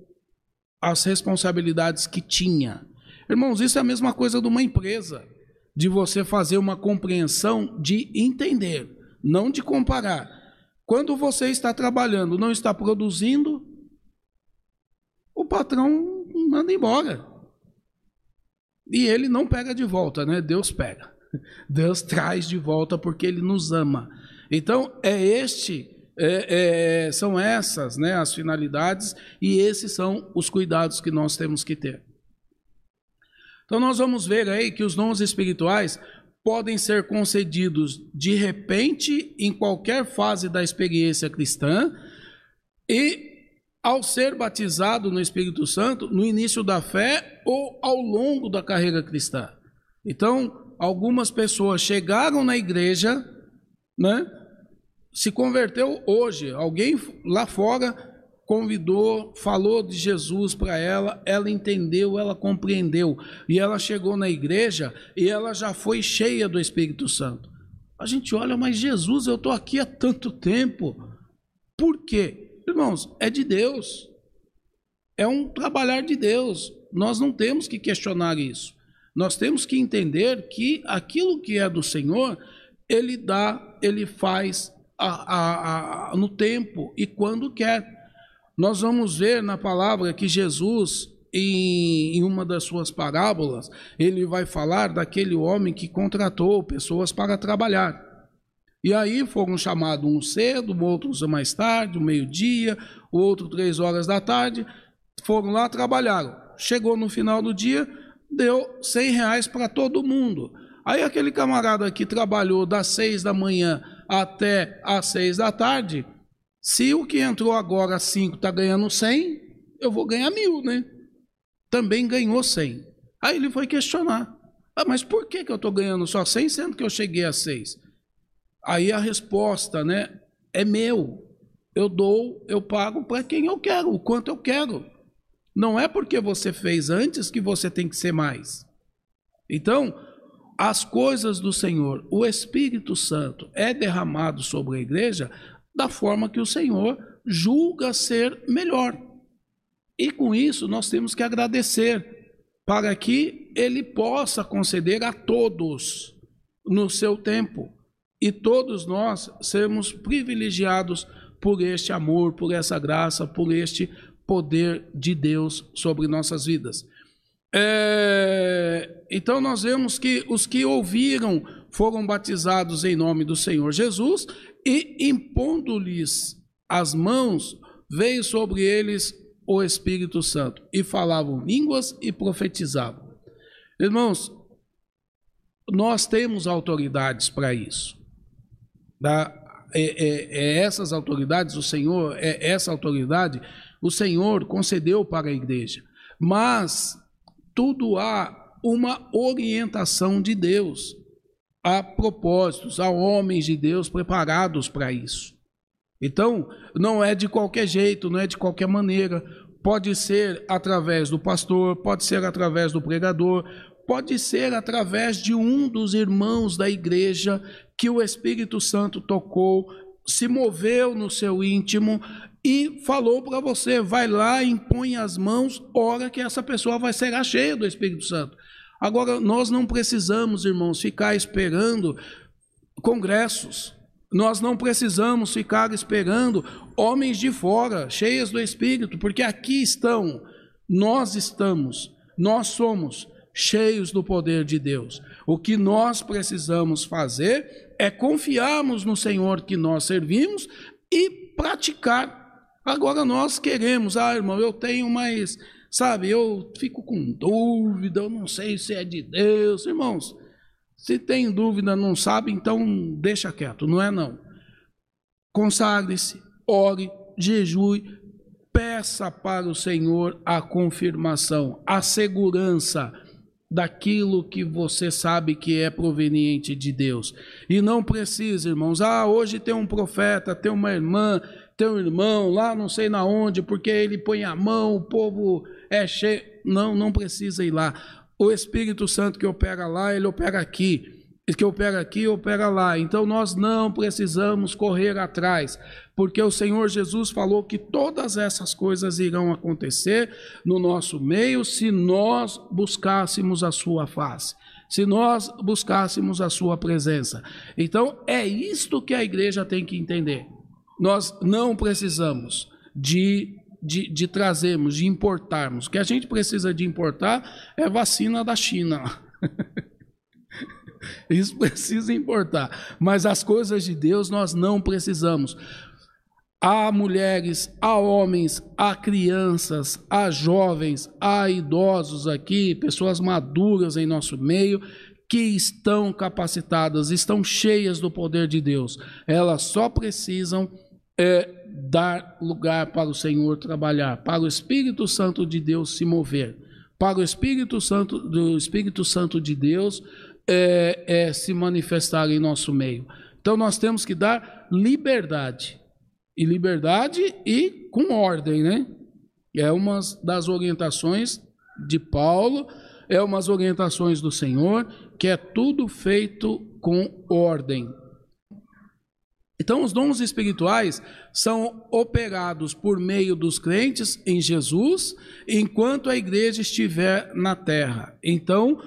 as responsabilidades que tinha. Irmãos, isso é a mesma coisa de uma empresa, de você fazer uma compreensão de entender, não de comparar. Quando você está trabalhando, não está produzindo, o patrão manda embora. E ele não pega de volta, né? Deus pega. *laughs* Deus traz de volta porque ele nos ama. Então, é este é, é, são essas né, as finalidades e esses são os cuidados que nós temos que ter. Então nós vamos ver aí que os dons espirituais podem ser concedidos de repente em qualquer fase da experiência cristã e ao ser batizado no Espírito Santo no início da fé ou ao longo da carreira cristã. Então, algumas pessoas chegaram na igreja, né? Se converteu hoje, alguém lá fora convidou, falou de Jesus para ela, ela entendeu, ela compreendeu. E ela chegou na igreja e ela já foi cheia do Espírito Santo. A gente olha, mas Jesus, eu estou aqui há tanto tempo. Por quê? Irmãos, é de Deus. É um trabalhar de Deus. Nós não temos que questionar isso. Nós temos que entender que aquilo que é do Senhor, Ele dá, Ele faz a, a, a, no tempo e quando quer. Nós vamos ver na palavra que Jesus, em, em uma das suas parábolas, ele vai falar daquele homem que contratou pessoas para trabalhar. E aí foram chamados um cedo, outros mais tarde, um meio-dia, outro três horas da tarde. Foram lá, trabalharam. Chegou no final do dia, deu 100 reais para todo mundo. Aí aquele camarada que trabalhou das seis da manhã até às seis da tarde, se o que entrou agora às cinco está ganhando 100, eu vou ganhar mil, né? Também ganhou 100. Aí ele foi questionar. Ah, mas por que, que eu estou ganhando só 100, sendo que eu cheguei a 6? Aí a resposta, né, é meu. Eu dou, eu pago para quem eu quero, o quanto eu quero. Não é porque você fez antes que você tem que ser mais. Então, as coisas do Senhor, o Espírito Santo é derramado sobre a igreja da forma que o Senhor julga ser melhor. E com isso nós temos que agradecer para que ele possa conceder a todos no seu tempo e todos nós sermos privilegiados por este amor, por essa graça, por este poder de Deus sobre nossas vidas. É, então nós vemos que os que ouviram foram batizados em nome do Senhor Jesus e impondo-lhes as mãos, veio sobre eles o Espírito Santo e falavam línguas e profetizavam. Irmãos, nós temos autoridades para isso. Da, é, é, é, essas autoridades, o Senhor, é essa autoridade o Senhor concedeu para a igreja. Mas tudo há uma orientação de Deus, há propósitos, há homens de Deus preparados para isso. Então, não é de qualquer jeito, não é de qualquer maneira. Pode ser através do pastor, pode ser através do pregador, pode ser através de um dos irmãos da igreja que o Espírito Santo tocou, se moveu no seu íntimo e falou para você: vai lá, impõe as mãos, ora que essa pessoa vai ser cheia do Espírito Santo. Agora, nós não precisamos, irmãos, ficar esperando congressos. Nós não precisamos ficar esperando homens de fora, cheios do Espírito, porque aqui estão, nós estamos, nós somos cheios do poder de Deus. O que nós precisamos fazer é confiarmos no Senhor que nós servimos e praticar Agora nós queremos, ah, irmão, eu tenho mais, sabe, eu fico com dúvida, eu não sei se é de Deus. Irmãos, se tem dúvida, não sabe, então deixa quieto, não é não. Consagre-se, ore, jejue, peça para o Senhor a confirmação, a segurança daquilo que você sabe que é proveniente de Deus. E não precisa, irmãos, ah, hoje tem um profeta, tem uma irmã teu irmão lá não sei na onde, porque ele põe a mão, o povo é cheio. Não, não precisa ir lá. O Espírito Santo que opera lá, ele opera aqui. Que opera aqui, opera lá. Então nós não precisamos correr atrás, porque o Senhor Jesus falou que todas essas coisas irão acontecer no nosso meio se nós buscássemos a sua face se nós buscássemos a sua presença. Então, é isto que a igreja tem que entender. Nós não precisamos de, de, de trazermos, de importarmos. O que a gente precisa de importar é vacina da China. *laughs* Isso precisa importar. Mas as coisas de Deus nós não precisamos. Há mulheres, há homens, há crianças, há jovens, há idosos aqui, pessoas maduras em nosso meio, que estão capacitadas, estão cheias do poder de Deus. Elas só precisam é dar lugar para o Senhor trabalhar, para o Espírito Santo de Deus se mover, para o Espírito Santo do Espírito Santo de Deus é, é, se manifestar em nosso meio. Então nós temos que dar liberdade e liberdade e com ordem, né? É uma das orientações de Paulo, é umas orientações do Senhor, que é tudo feito com ordem. Então, os dons espirituais são operados por meio dos crentes em Jesus, enquanto a igreja estiver na terra. Então,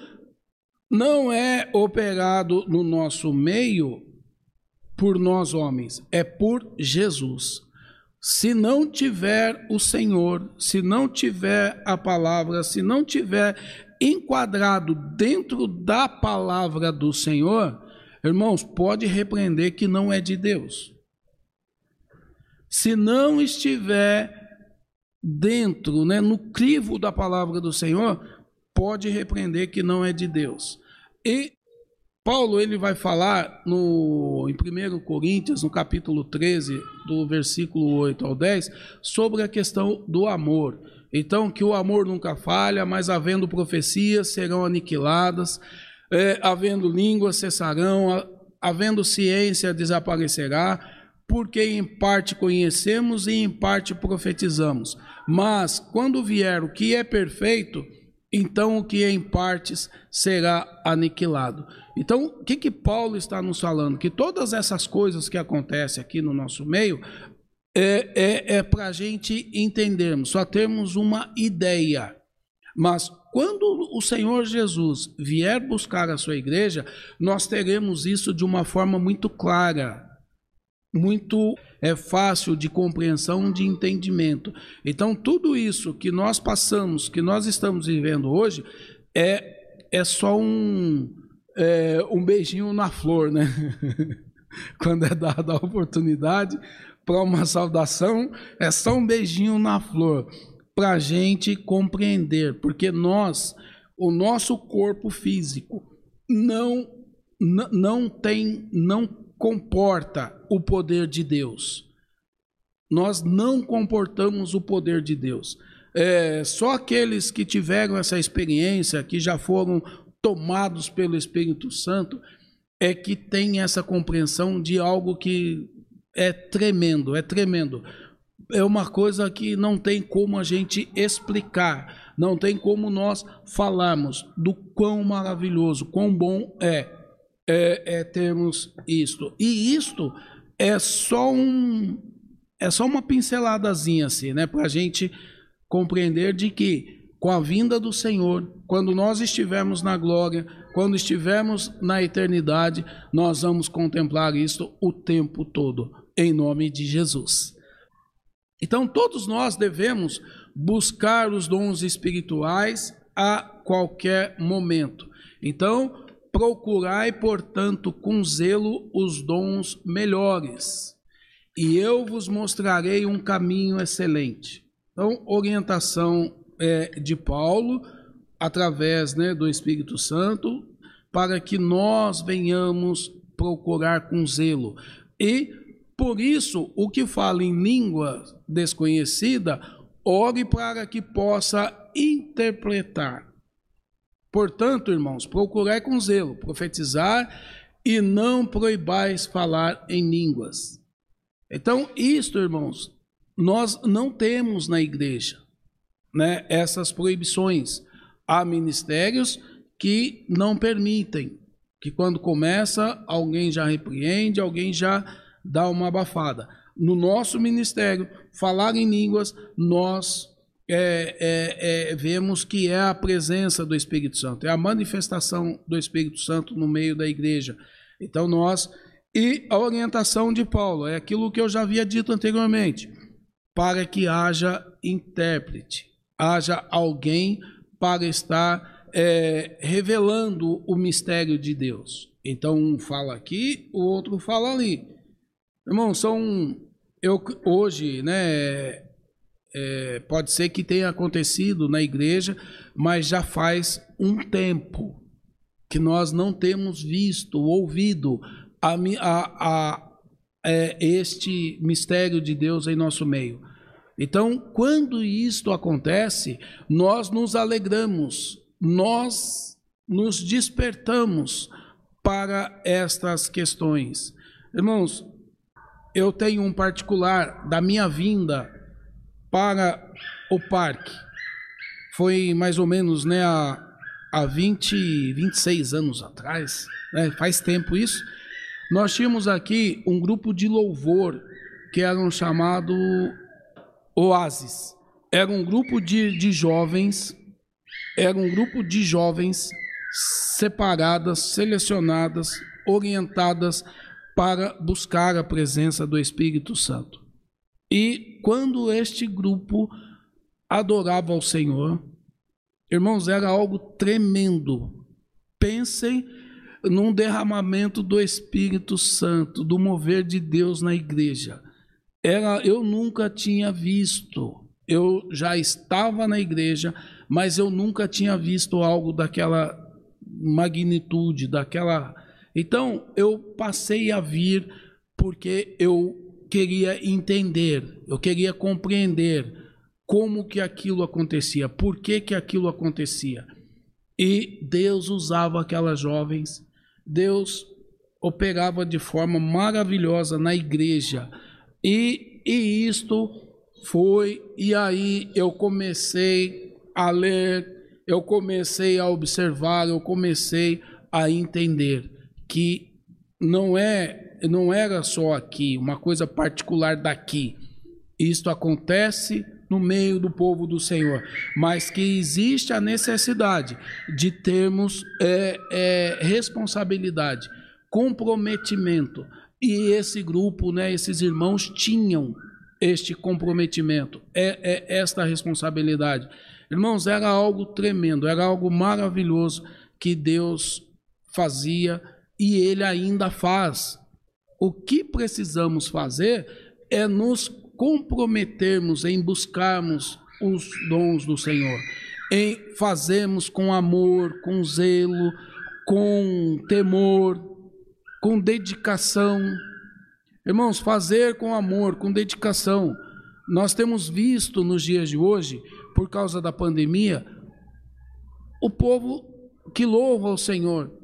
não é operado no nosso meio por nós homens, é por Jesus. Se não tiver o Senhor, se não tiver a palavra, se não tiver enquadrado dentro da palavra do Senhor, irmãos, pode repreender que não é de Deus. Se não estiver dentro, né, no crivo da palavra do Senhor, pode repreender que não é de Deus. E Paulo ele vai falar no, em 1 Coríntios, no capítulo 13, do versículo 8 ao 10, sobre a questão do amor. Então, que o amor nunca falha, mas havendo profecias serão aniquiladas, é, havendo línguas cessarão, havendo ciência desaparecerá, porque em parte conhecemos e em parte profetizamos. Mas quando vier o que é perfeito, então o que é em partes será aniquilado. Então, o que, que Paulo está nos falando? Que todas essas coisas que acontecem aqui no nosso meio é, é, é para a gente entendermos, só termos uma ideia. Mas quando o Senhor Jesus vier buscar a sua igreja, nós teremos isso de uma forma muito clara, muito é fácil de compreensão, de entendimento. Então, tudo isso que nós passamos, que nós estamos vivendo hoje, é, é só um, é, um beijinho na flor, né? *laughs* Quando é dada a oportunidade para uma saudação, é só um beijinho na flor, para a gente compreender, porque nós, o nosso corpo físico, não, não tem, não comporta o poder de Deus. Nós não comportamos o poder de Deus. É, só aqueles que tiveram essa experiência, que já foram tomados pelo Espírito Santo, é que tem essa compreensão de algo que é tremendo, é tremendo. É uma coisa que não tem como a gente explicar, não tem como nós falarmos do quão maravilhoso, quão bom é, é, é termos isto. E isto é só um, é só uma pinceladazinha assim, né, para a gente compreender de que com a vinda do Senhor, quando nós estivermos na glória, quando estivermos na eternidade, nós vamos contemplar isto o tempo todo, em nome de Jesus. Então, todos nós devemos buscar os dons espirituais a qualquer momento. Então, procurai, portanto, com zelo os dons melhores, e eu vos mostrarei um caminho excelente. Então, orientação é, de Paulo, através né, do Espírito Santo, para que nós venhamos procurar com zelo. E, por isso, o que fala em língua desconhecida, ore para que possa interpretar. Portanto, irmãos, procurai com zelo, profetizar e não proibais falar em línguas. Então, isto, irmãos, nós não temos na igreja né, essas proibições. Há ministérios que não permitem, que quando começa, alguém já repreende, alguém já dá uma abafada. No nosso ministério, falar em línguas, nós é, é, é, vemos que é a presença do Espírito Santo, é a manifestação do Espírito Santo no meio da igreja. Então, nós. E a orientação de Paulo é aquilo que eu já havia dito anteriormente, para que haja intérprete haja alguém para estar é, revelando o mistério de Deus. Então um fala aqui, o outro fala ali. Irmão, são eu hoje, né? É, pode ser que tenha acontecido na igreja, mas já faz um tempo que nós não temos visto, ouvido a, a, a, é, este mistério de Deus em nosso meio. Então, quando isto acontece, nós nos alegramos, nós nos despertamos para estas questões. Irmãos, eu tenho um particular da minha vinda para o parque. Foi mais ou menos né, há, há 20, 26 anos atrás, né, faz tempo isso. Nós tínhamos aqui um grupo de louvor que era um chamado Oasis. Era um grupo de, de jovens, era um grupo de jovens separadas, selecionadas, orientadas para buscar a presença do Espírito Santo. E quando este grupo adorava ao Senhor, irmãos, era algo tremendo. Pensem num derramamento do Espírito Santo, do mover de Deus na igreja. Era, eu nunca tinha visto. Eu já estava na igreja, mas eu nunca tinha visto algo daquela magnitude, daquela. Então eu passei a vir porque eu queria entender, eu queria compreender como que aquilo acontecia, por que que aquilo acontecia. E Deus usava aquelas jovens, Deus operava de forma maravilhosa na igreja. E, e isto foi, e aí eu comecei a ler eu comecei a observar, eu comecei a entender que não é não era só aqui, uma coisa particular daqui. Isto acontece no meio do povo do Senhor, mas que existe a necessidade de termos é, é, responsabilidade, comprometimento. E esse grupo, né, esses irmãos tinham este comprometimento, é, é esta responsabilidade. Irmãos, era algo tremendo, era algo maravilhoso que Deus fazia e Ele ainda faz. O que precisamos fazer é nos comprometermos em buscarmos os dons do Senhor, em fazermos com amor, com zelo, com temor, com dedicação. Irmãos, fazer com amor, com dedicação. Nós temos visto nos dias de hoje por causa da pandemia, o povo que louva o Senhor.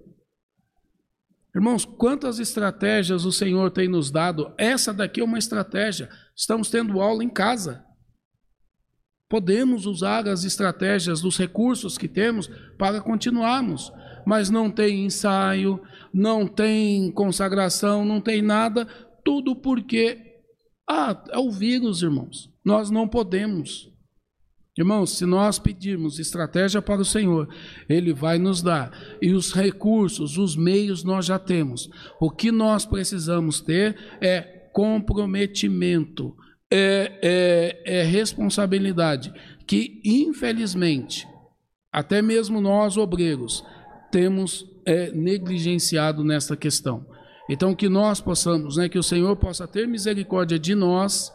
Irmãos, quantas estratégias o Senhor tem nos dado? Essa daqui é uma estratégia. Estamos tendo aula em casa. Podemos usar as estratégias dos recursos que temos para continuarmos, mas não tem ensaio, não tem consagração, não tem nada, tudo porque ah, é o vírus, irmãos. Nós não podemos. Irmãos, se nós pedirmos estratégia para o Senhor, Ele vai nos dar. E os recursos, os meios nós já temos. O que nós precisamos ter é comprometimento, é, é, é responsabilidade. Que, infelizmente, até mesmo nós, obreiros, temos é, negligenciado nessa questão. Então, que nós possamos, né, que o Senhor possa ter misericórdia de nós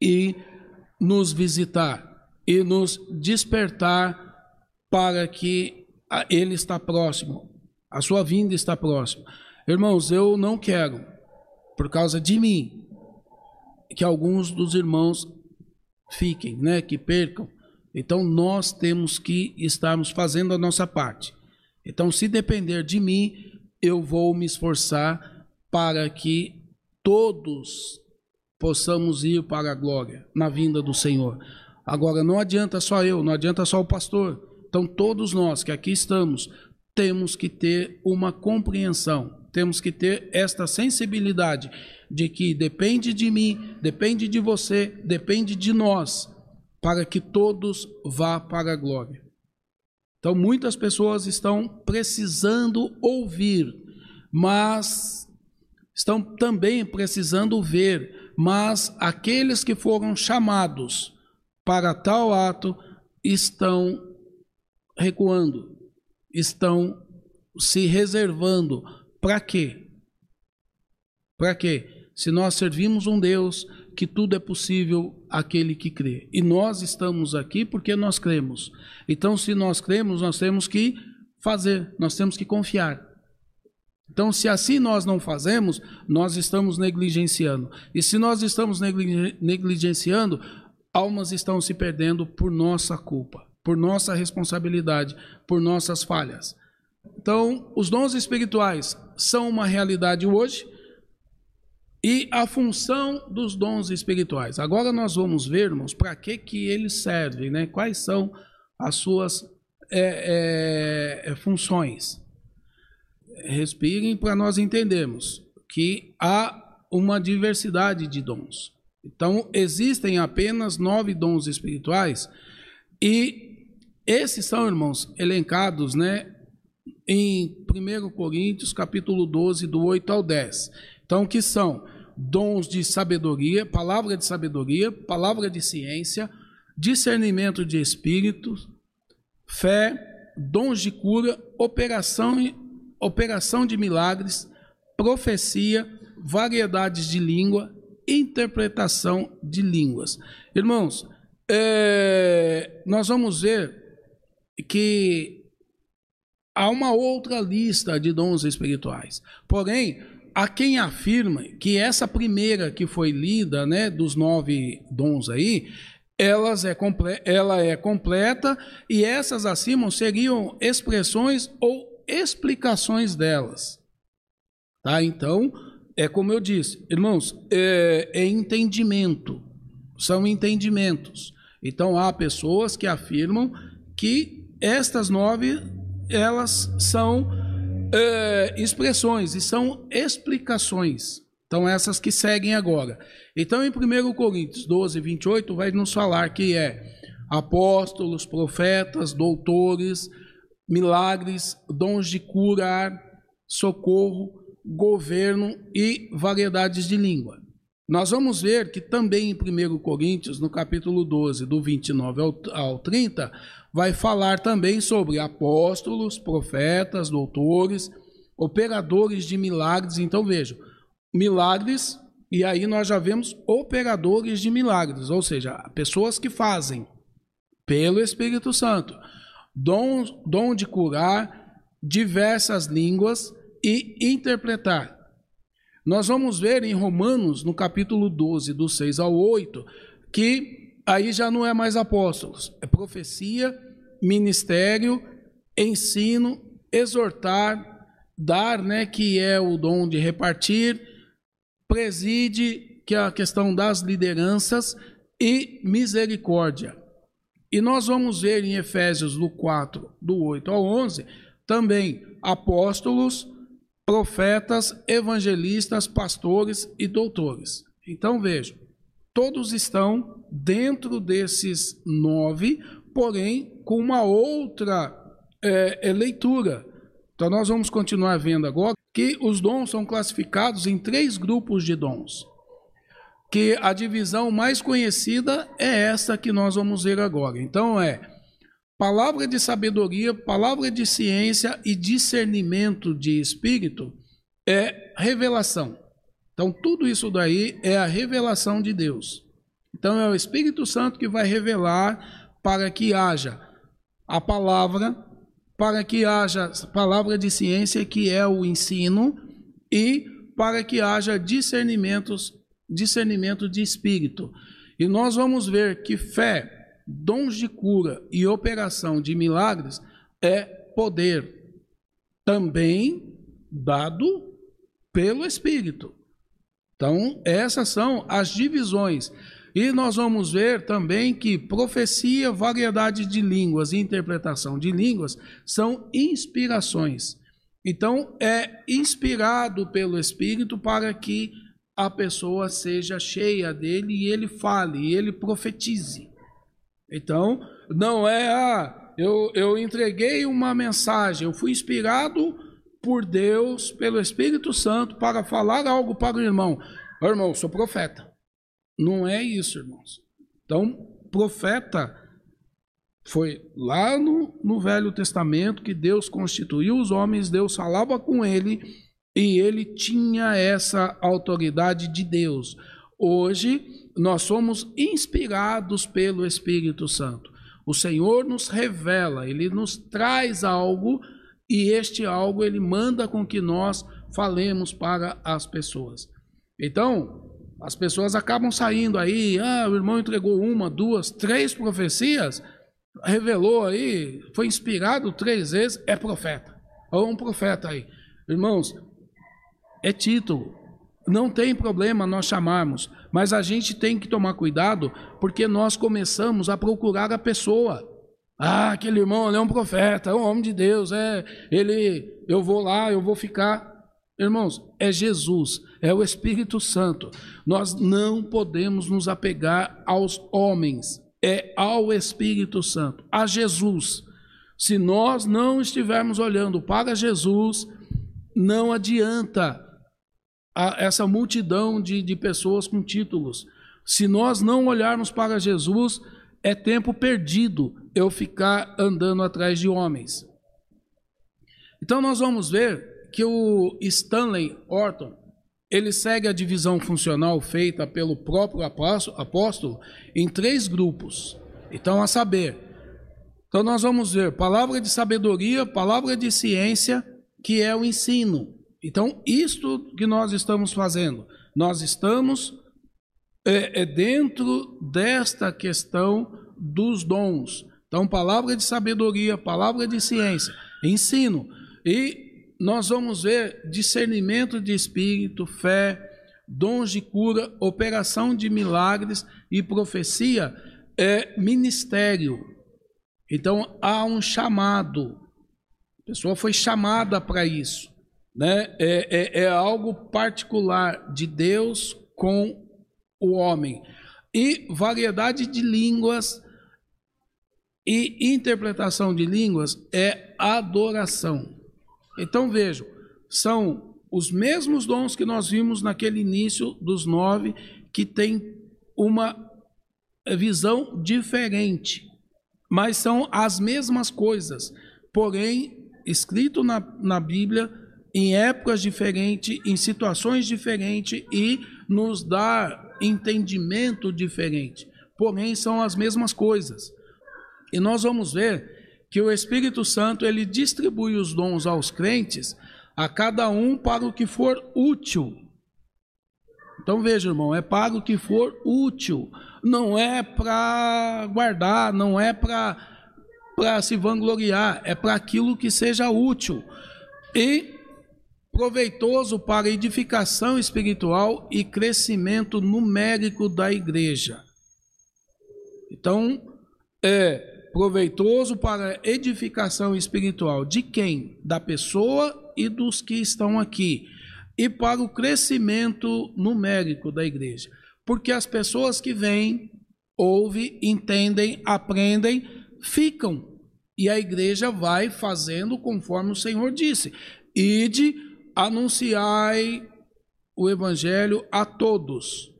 e nos visitar e nos despertar para que Ele está próximo, a sua vinda está próxima. Irmãos, eu não quero, por causa de mim, que alguns dos irmãos fiquem, né, que percam. Então nós temos que estarmos fazendo a nossa parte. Então, se depender de mim, eu vou me esforçar para que todos possamos ir para a glória na vinda do Senhor. Agora, não adianta só eu, não adianta só o pastor. Então, todos nós que aqui estamos, temos que ter uma compreensão, temos que ter esta sensibilidade de que depende de mim, depende de você, depende de nós, para que todos vá para a glória. Então, muitas pessoas estão precisando ouvir, mas estão também precisando ver, mas aqueles que foram chamados para tal ato estão recuando, estão se reservando. Para quê? Para quê? Se nós servimos um Deus que tudo é possível aquele que crê. E nós estamos aqui porque nós cremos. Então, se nós cremos, nós temos que fazer, nós temos que confiar. Então, se assim nós não fazemos, nós estamos negligenciando. E se nós estamos negligenciando, almas estão se perdendo por nossa culpa, por nossa responsabilidade, por nossas falhas. Então, os dons espirituais são uma realidade hoje e a função dos dons espirituais. Agora nós vamos ver, irmãos, para que, que eles servem, né? quais são as suas é, é, funções. respirem para nós entendermos que há uma diversidade de dons. Então, existem apenas nove dons espirituais e esses são, irmãos, elencados, né, em 1 Coríntios, capítulo 12, do 8 ao 10. Então, que são dons de sabedoria, palavra de sabedoria, palavra de ciência, discernimento de espíritos, fé, dons de cura, operação, operação de milagres, profecia, variedades de língua, interpretação de línguas. Irmãos, é, nós vamos ver que há uma outra lista de dons espirituais. Porém, há quem afirma que essa primeira que foi lida, né, dos nove dons aí, elas é ela é completa e essas acima seriam expressões ou explicações delas. Tá? Então, é como eu disse, irmãos, é, é entendimento, são entendimentos. Então, há pessoas que afirmam que estas nove elas são é, expressões e são explicações. Então, essas que seguem agora. Então, em 1 Coríntios 12, 28, vai nos falar que é apóstolos, profetas, doutores, milagres, dons de curar, socorro, governo e variedades de língua. Nós vamos ver que também em 1 Coríntios, no capítulo 12, do 29 ao, ao 30, vai falar também sobre apóstolos, profetas, doutores, operadores de milagres. Então vejam, milagres, e aí nós já vemos operadores de milagres, ou seja, pessoas que fazem pelo Espírito Santo dom, dom de curar diversas línguas e interpretar. Nós vamos ver em Romanos, no capítulo 12, do 6 ao 8, que aí já não é mais apóstolos, é profecia, ministério, ensino, exortar, dar, né, que é o dom de repartir, preside, que é a questão das lideranças, e misericórdia. E nós vamos ver em Efésios do 4, do 8 ao 11, também apóstolos, profetas, evangelistas, pastores e doutores. Então vejam, todos estão dentro desses nove, porém com uma outra é, é, leitura. Então nós vamos continuar vendo agora que os dons são classificados em três grupos de dons. Que a divisão mais conhecida é essa que nós vamos ver agora. Então é palavra de sabedoria, palavra de ciência e discernimento de espírito é revelação. Então, tudo isso daí é a revelação de Deus. Então, é o Espírito Santo que vai revelar para que haja a palavra, para que haja palavra de ciência, que é o ensino, e para que haja discernimentos, discernimento de espírito. E nós vamos ver que fé, dons de cura e operação de milagres é poder também dado pelo Espírito. Então, essas são as divisões. E nós vamos ver também que profecia, variedade de línguas e interpretação de línguas são inspirações. Então, é inspirado pelo Espírito para que a pessoa seja cheia dele e ele fale, e ele profetize. Então, não é, ah, eu, eu entreguei uma mensagem, eu fui inspirado por Deus, pelo Espírito Santo, para falar algo para o irmão. Oh, irmão, sou profeta. Não é isso, irmãos. Então, profeta foi lá no, no Velho Testamento que Deus constituiu os homens, Deus falava com ele e ele tinha essa autoridade de Deus. Hoje, nós somos inspirados pelo Espírito Santo. O Senhor nos revela, ele nos traz algo e este algo ele manda com que nós falemos para as pessoas. Então, as pessoas acabam saindo aí, ah, o irmão entregou uma, duas, três profecias, revelou aí, foi inspirado três vezes, é profeta. Ou um profeta aí. Irmãos, é título. Não tem problema nós chamarmos, mas a gente tem que tomar cuidado porque nós começamos a procurar a pessoa. Ah, aquele irmão ele é um profeta, é um homem de Deus, é ele, eu vou lá, eu vou ficar. Irmãos, é Jesus, é o Espírito Santo. Nós não podemos nos apegar aos homens, é ao Espírito Santo, a Jesus. Se nós não estivermos olhando para Jesus, não adianta essa multidão de, de pessoas com títulos. Se nós não olharmos para Jesus, é tempo perdido eu ficar andando atrás de homens. Então nós vamos ver que o Stanley Orton, ele segue a divisão funcional feita pelo próprio apóstolo em três grupos. Então, a saber, então nós vamos ver palavra de sabedoria, palavra de ciência, que é o ensino. Então, isto que nós estamos fazendo, nós estamos é, é dentro desta questão dos dons. Então, palavra de sabedoria, palavra de ciência, ensino. E nós vamos ver discernimento de espírito, fé, dons de cura, operação de milagres e profecia é ministério. Então há um chamado. A pessoa foi chamada para isso. Né? É, é, é algo particular de Deus com o homem. E variedade de línguas e interpretação de línguas é adoração. Então vejam, são os mesmos dons que nós vimos naquele início dos nove, que tem uma visão diferente, mas são as mesmas coisas, porém, escrito na, na Bíblia em épocas diferentes, em situações diferentes e nos dá entendimento diferente, porém, são as mesmas coisas. E nós vamos ver que o Espírito Santo ele distribui os dons aos crentes, a cada um para o que for útil. Então veja, irmão, é para o que for útil, não é para guardar, não é para para se vangloriar, é para aquilo que seja útil e proveitoso para edificação espiritual e crescimento numérico da igreja. Então, é proveitoso para edificação espiritual de quem? Da pessoa e dos que estão aqui, e para o crescimento numérico da igreja. Porque as pessoas que vêm, ouvem, entendem, aprendem, ficam. E a igreja vai fazendo conforme o Senhor disse: ide, anunciai o evangelho a todos.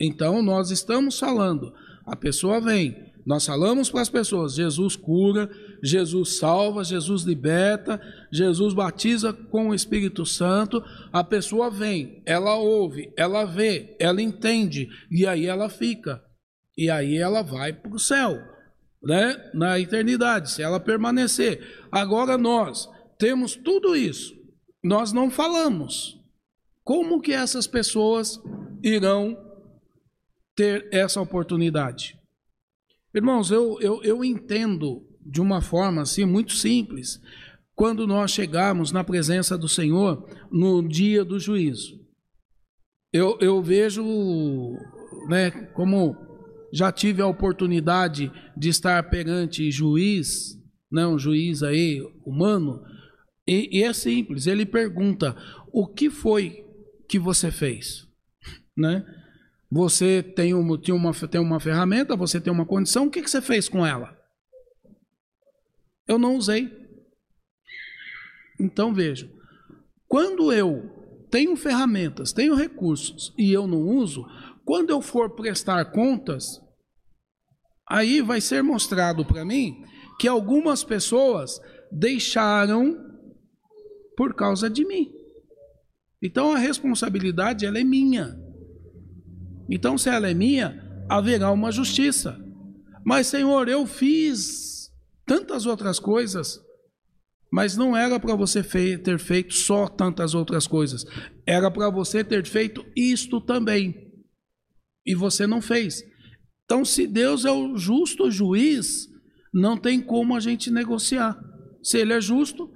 Então nós estamos falando, a pessoa vem, nós falamos para as pessoas: Jesus cura, Jesus salva, Jesus liberta, Jesus batiza com o Espírito Santo. A pessoa vem, ela ouve, ela vê, ela entende, e aí ela fica. E aí ela vai para o céu, né? na eternidade, se ela permanecer. Agora nós temos tudo isso, nós não falamos. Como que essas pessoas irão ter essa oportunidade? Irmãos, eu, eu, eu entendo de uma forma assim muito simples quando nós chegarmos na presença do Senhor no dia do juízo. Eu, eu vejo, né, como já tive a oportunidade de estar perante juiz, né, um juiz aí humano, e, e é simples, ele pergunta: o que foi que você fez? *laughs* Né? Você tem uma, tem uma, tem uma ferramenta, você tem uma condição, o que, que você fez com ela? Eu não usei. Então veja, quando eu tenho ferramentas, tenho recursos e eu não uso, quando eu for prestar contas, aí vai ser mostrado para mim que algumas pessoas deixaram por causa de mim. Então a responsabilidade ela é minha. Então, se ela é minha, haverá uma justiça. Mas, Senhor, eu fiz tantas outras coisas, mas não era para você ter feito só tantas outras coisas, era para você ter feito isto também. E você não fez. Então, se Deus é o justo juiz, não tem como a gente negociar. Se Ele é justo,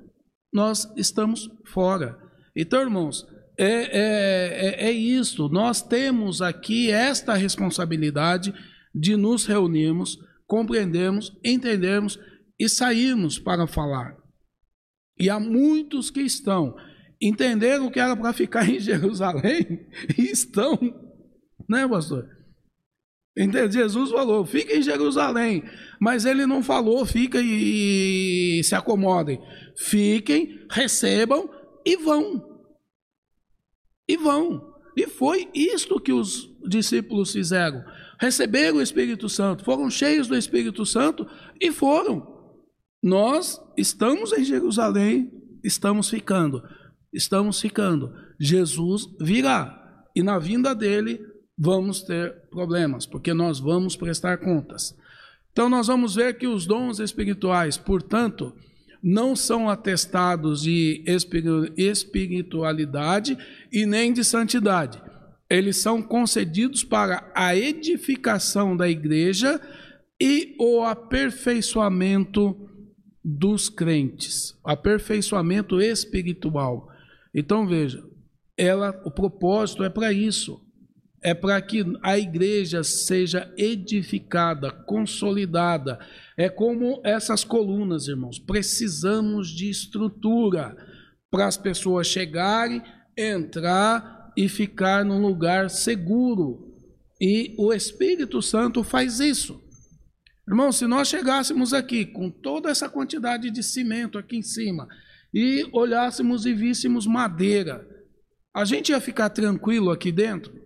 nós estamos fora. Então, irmãos, é, é, é, é isso. Nós temos aqui esta responsabilidade de nos reunirmos, compreendermos, entendermos e saímos para falar. E há muitos que estão, entenderam que era para ficar em *laughs* Jerusalém e estão, né, pastor? Jesus falou, fica em Jerusalém, mas ele não falou, fica e, e se acomodem. Fiquem, recebam e vão. E vão. E foi isto que os discípulos fizeram. Receberam o Espírito Santo, foram cheios do Espírito Santo e foram. Nós estamos em Jerusalém, estamos ficando. Estamos ficando. Jesus virá. E na vinda dele, vamos ter problemas, porque nós vamos prestar contas. Então, nós vamos ver que os dons espirituais, portanto, não são atestados de espiritualidade e nem de santidade. Eles são concedidos para a edificação da igreja e o aperfeiçoamento dos crentes, aperfeiçoamento espiritual. Então veja, ela, o propósito é para isso, é para que a igreja seja edificada, consolidada, é como essas colunas, irmãos. Precisamos de estrutura para as pessoas chegarem, entrar e ficar num lugar seguro. E o Espírito Santo faz isso. Irmão, se nós chegássemos aqui com toda essa quantidade de cimento aqui em cima e olhássemos e víssemos madeira, a gente ia ficar tranquilo aqui dentro?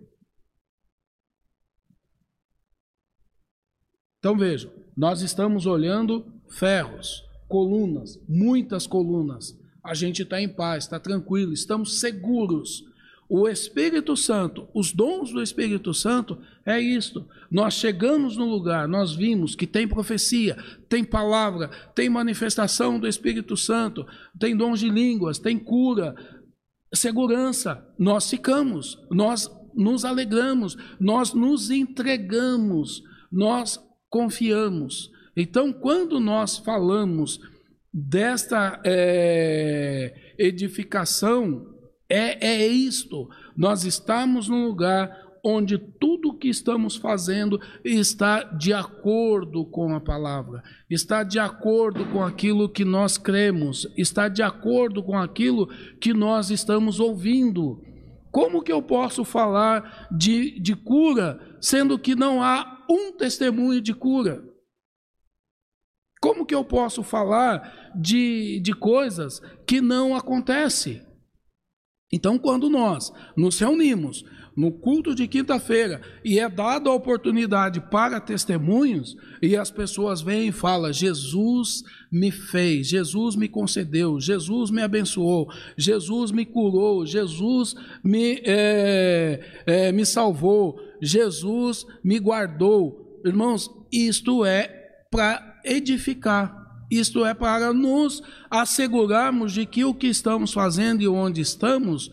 Então vejam, nós estamos olhando ferros, colunas, muitas colunas. A gente está em paz, está tranquilo, estamos seguros. O Espírito Santo, os dons do Espírito Santo é isto. Nós chegamos no lugar, nós vimos que tem profecia, tem palavra, tem manifestação do Espírito Santo, tem dons de línguas, tem cura, segurança. Nós ficamos, nós nos alegramos, nós nos entregamos, nós confiamos. Então, quando nós falamos desta é, edificação, é, é isto. Nós estamos num lugar onde tudo o que estamos fazendo está de acordo com a palavra, está de acordo com aquilo que nós cremos, está de acordo com aquilo que nós estamos ouvindo. Como que eu posso falar de, de cura, sendo que não há um testemunho de cura? Como que eu posso falar de, de coisas que não acontecem? Então, quando nós nos reunimos no culto de quinta-feira e é dada a oportunidade para testemunhos, e as pessoas vêm e falam: Jesus me fez, Jesus me concedeu, Jesus me abençoou, Jesus me curou, Jesus me, é, é, me salvou, Jesus me guardou. Irmãos, isto é para edificar. Isto é para nos assegurarmos de que o que estamos fazendo e onde estamos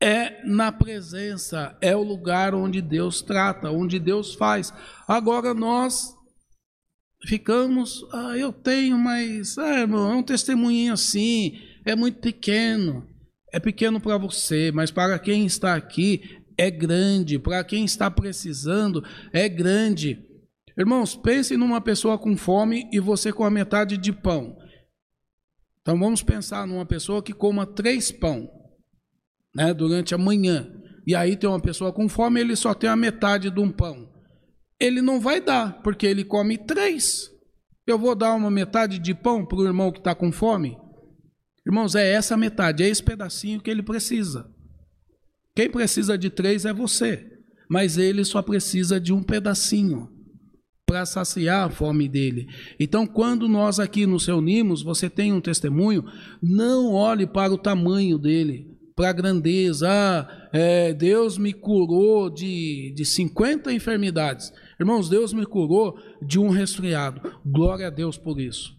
é na presença, é o lugar onde Deus trata, onde Deus faz. Agora nós ficamos, ah, eu tenho, mas ah, irmão, é um testemunho assim, é muito pequeno. É pequeno para você, mas para quem está aqui é grande, para quem está precisando é grande. Irmãos, pense numa pessoa com fome e você com a metade de pão. Então vamos pensar numa pessoa que coma três pão né, durante a manhã. E aí tem uma pessoa com fome, ele só tem a metade de um pão. Ele não vai dar, porque ele come três. Eu vou dar uma metade de pão para o irmão que está com fome? Irmãos, é essa metade, é esse pedacinho que ele precisa. Quem precisa de três é você, mas ele só precisa de um pedacinho para saciar a fome dele. Então, quando nós aqui nos reunimos, você tem um testemunho, não olhe para o tamanho dele, para a grandeza. Ah, é, Deus me curou de, de 50 enfermidades. Irmãos, Deus me curou de um resfriado. Glória a Deus por isso.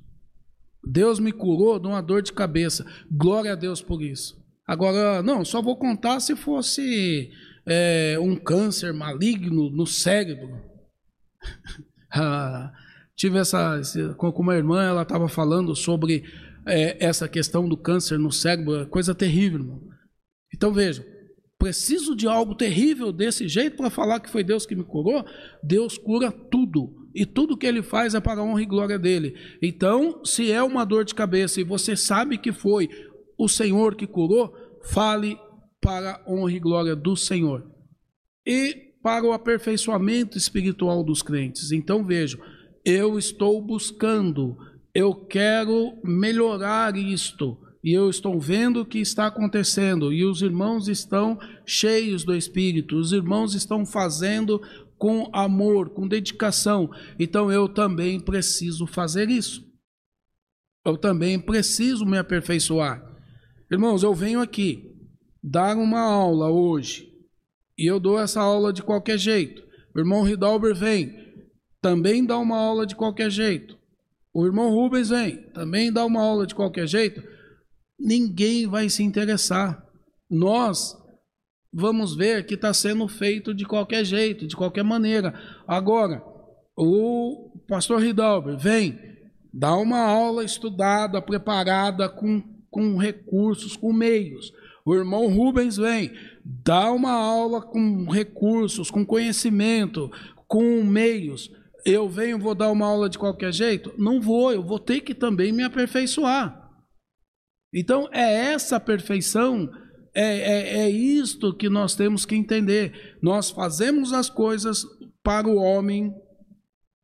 Deus me curou de uma dor de cabeça. Glória a Deus por isso. Agora, não, só vou contar se fosse é, um câncer maligno no cérebro. *laughs* Ah, tive essa, com uma irmã, ela estava falando sobre é, essa questão do câncer no cérebro, é coisa terrível. Irmão. Então vejam, preciso de algo terrível desse jeito para falar que foi Deus que me curou? Deus cura tudo. E tudo que ele faz é para a honra e glória dele. Então, se é uma dor de cabeça e você sabe que foi o Senhor que curou, fale para a honra e glória do Senhor. E para o aperfeiçoamento espiritual dos crentes. Então vejo, eu estou buscando, eu quero melhorar isto, e eu estou vendo o que está acontecendo, e os irmãos estão cheios do Espírito, os irmãos estão fazendo com amor, com dedicação, então eu também preciso fazer isso. Eu também preciso me aperfeiçoar. Irmãos, eu venho aqui dar uma aula hoje, e eu dou essa aula de qualquer jeito. O irmão Ridalber vem, também dá uma aula de qualquer jeito. O irmão Rubens vem, também dá uma aula de qualquer jeito. Ninguém vai se interessar. Nós vamos ver que está sendo feito de qualquer jeito, de qualquer maneira. Agora, o pastor Ridalber vem, dá uma aula estudada, preparada, com, com recursos, com meios. O irmão Rubens vem, dá uma aula com recursos, com conhecimento, com meios. Eu venho, vou dar uma aula de qualquer jeito? Não vou, eu vou ter que também me aperfeiçoar. Então, é essa perfeição, é, é, é isto que nós temos que entender. Nós fazemos as coisas para o homem,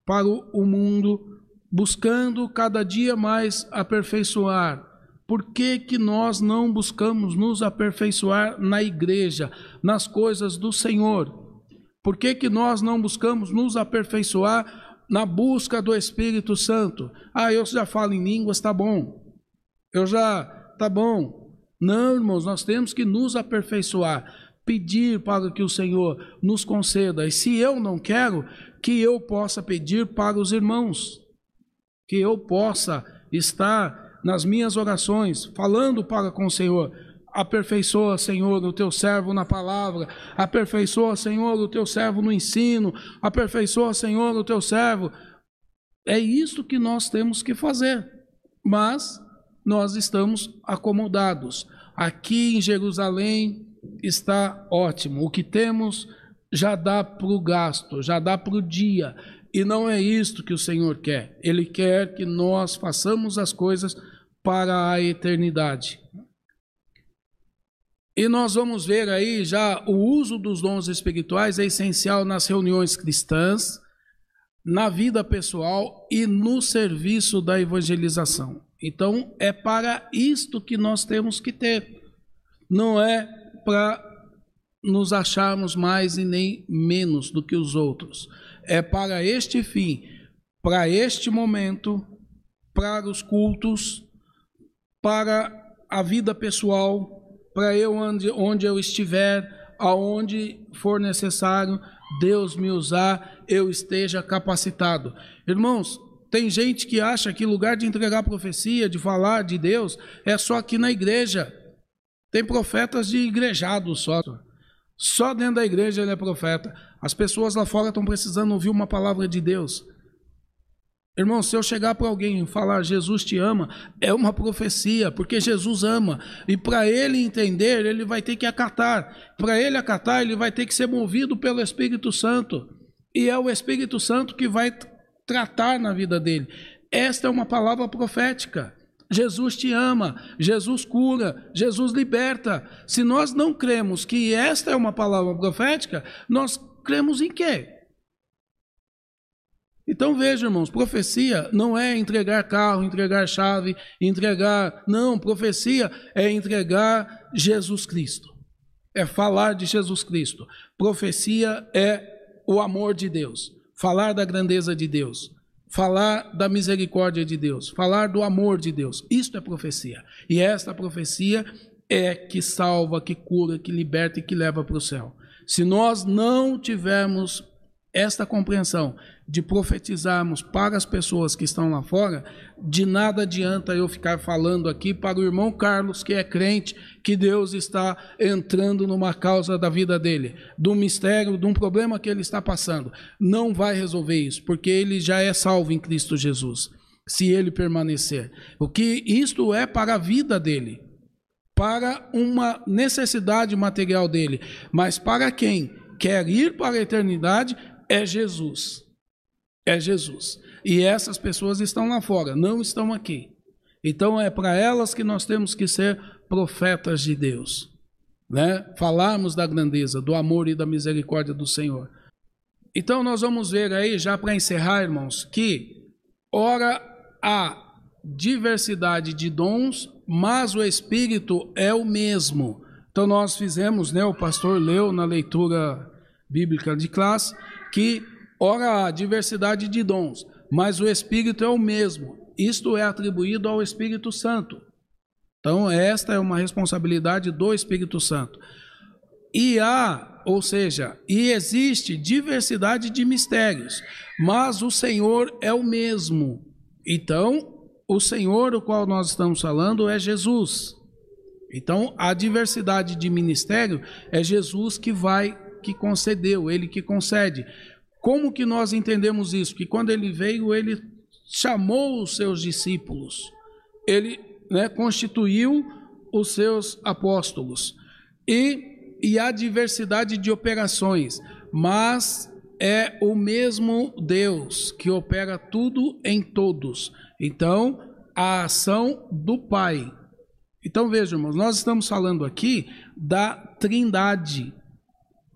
para o mundo, buscando cada dia mais aperfeiçoar por que, que nós não buscamos nos aperfeiçoar na igreja, nas coisas do Senhor? Por que, que nós não buscamos nos aperfeiçoar na busca do Espírito Santo? Ah, eu já falo em línguas, tá bom. Eu já, tá bom. Não, irmãos, nós temos que nos aperfeiçoar, pedir para que o Senhor nos conceda. E se eu não quero, que eu possa pedir para os irmãos, que eu possa estar nas minhas orações, falando para com o Senhor. Aperfeiçoa, Senhor, o teu servo na palavra, aperfeiçoa, Senhor, o teu servo no ensino, aperfeiçoa, Senhor, o teu servo. É isso que nós temos que fazer, mas nós estamos acomodados. Aqui em Jerusalém está ótimo, o que temos já dá para o gasto, já dá para o dia, e não é isto que o Senhor quer. Ele quer que nós façamos as coisas para a eternidade. E nós vamos ver aí já o uso dos dons espirituais é essencial nas reuniões cristãs, na vida pessoal e no serviço da evangelização. Então, é para isto que nós temos que ter. Não é para nos acharmos mais e nem menos do que os outros é para este fim, para este momento, para os cultos, para a vida pessoal, para eu onde, onde eu estiver, aonde for necessário, Deus me usar, eu esteja capacitado. Irmãos, tem gente que acha que lugar de entregar profecia, de falar de Deus, é só aqui na igreja. Tem profetas de igrejado só. Só dentro da igreja ele é profeta. As pessoas lá fora estão precisando ouvir uma palavra de Deus. Irmão, se eu chegar para alguém e falar Jesus te ama, é uma profecia, porque Jesus ama. E para ele entender, ele vai ter que acatar. Para ele acatar, ele vai ter que ser movido pelo Espírito Santo. E é o Espírito Santo que vai tratar na vida dele. Esta é uma palavra profética. Jesus te ama, Jesus cura, Jesus liberta. Se nós não cremos que esta é uma palavra profética, nós cremos em quê? Então veja, irmãos, profecia não é entregar carro, entregar chave, entregar. Não, profecia é entregar Jesus Cristo. É falar de Jesus Cristo. Profecia é o amor de Deus, falar da grandeza de Deus falar da misericórdia de Deus, falar do amor de Deus. Isto é profecia. E esta profecia é que salva, que cura, que liberta e que leva para o céu. Se nós não tivermos esta compreensão de profetizarmos para as pessoas que estão lá fora, de nada adianta eu ficar falando aqui para o irmão Carlos, que é crente, que Deus está entrando numa causa da vida dele, de um mistério, de um problema que ele está passando. Não vai resolver isso, porque ele já é salvo em Cristo Jesus, se ele permanecer. O que isto é para a vida dele, para uma necessidade material dele, mas para quem quer ir para a eternidade, é Jesus. é Jesus. E essas pessoas estão lá fora, não estão aqui. Então é para elas que nós temos que ser profetas de Deus, né? Falarmos da grandeza, do amor e da misericórdia do Senhor. Então nós vamos ver aí, já para encerrar, irmãos, que ora há diversidade de dons, mas o Espírito é o mesmo. Então nós fizemos, né, o pastor leu na leitura bíblica de classe, que ora há diversidade de dons, mas o Espírito é o mesmo. Isto é atribuído ao Espírito Santo. Então esta é uma responsabilidade do Espírito Santo. E há, ou seja, e existe diversidade de mistérios, mas o Senhor é o mesmo. Então, o Senhor, o qual nós estamos falando, é Jesus. Então, a diversidade de ministério é Jesus que vai, que concedeu, ele que concede. Como que nós entendemos isso? Que quando ele veio, ele chamou os seus discípulos, ele né, constituiu os seus apóstolos. E, e há diversidade de operações, mas é o mesmo Deus que opera tudo em todos. Então, a ação do Pai. Então, vejam, irmãos, nós estamos falando aqui da Trindade.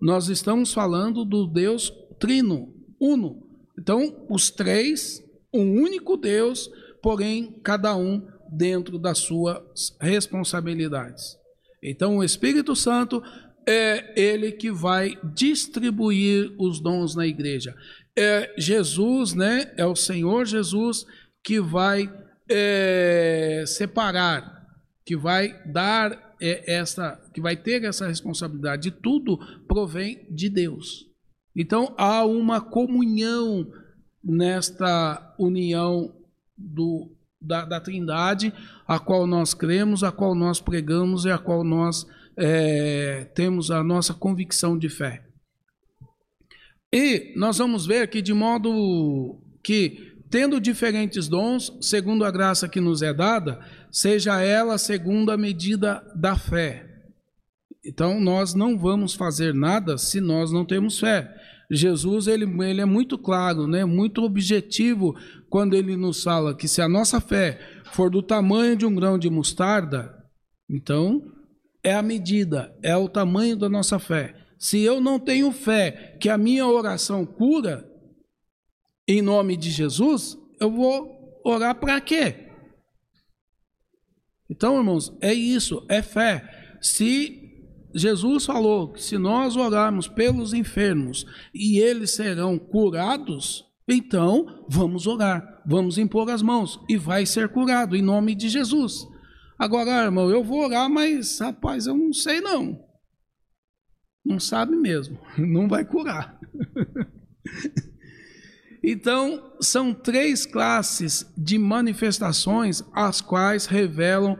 Nós estamos falando do Deus Trino, Uno. Então, os três, um único Deus, porém, cada um dentro das suas responsabilidades. Então, o Espírito Santo é ele que vai distribuir os dons na igreja. É Jesus, né? É o Senhor Jesus que vai é, separar, que vai dar é, essa, que vai ter essa responsabilidade. Tudo provém de Deus. Então há uma comunhão nesta união do, da, da Trindade, a qual nós cremos, a qual nós pregamos e a qual nós é, temos a nossa convicção de fé. E nós vamos ver que, de modo que, tendo diferentes dons, segundo a graça que nos é dada, seja ela segundo a medida da fé. Então, nós não vamos fazer nada se nós não temos fé. Jesus ele, ele é muito claro, né? muito objetivo quando ele nos fala que se a nossa fé for do tamanho de um grão de mostarda, então é a medida, é o tamanho da nossa fé. Se eu não tenho fé que a minha oração cura, em nome de Jesus, eu vou orar para quê? Então, irmãos, é isso, é fé. Se Jesus falou que se nós orarmos pelos enfermos e eles serão curados, então vamos orar, vamos impor as mãos e vai ser curado em nome de Jesus. Agora, irmão, eu vou orar, mas rapaz, eu não sei não. Não sabe mesmo, *laughs* não vai curar. *laughs* então, são três classes de manifestações as quais revelam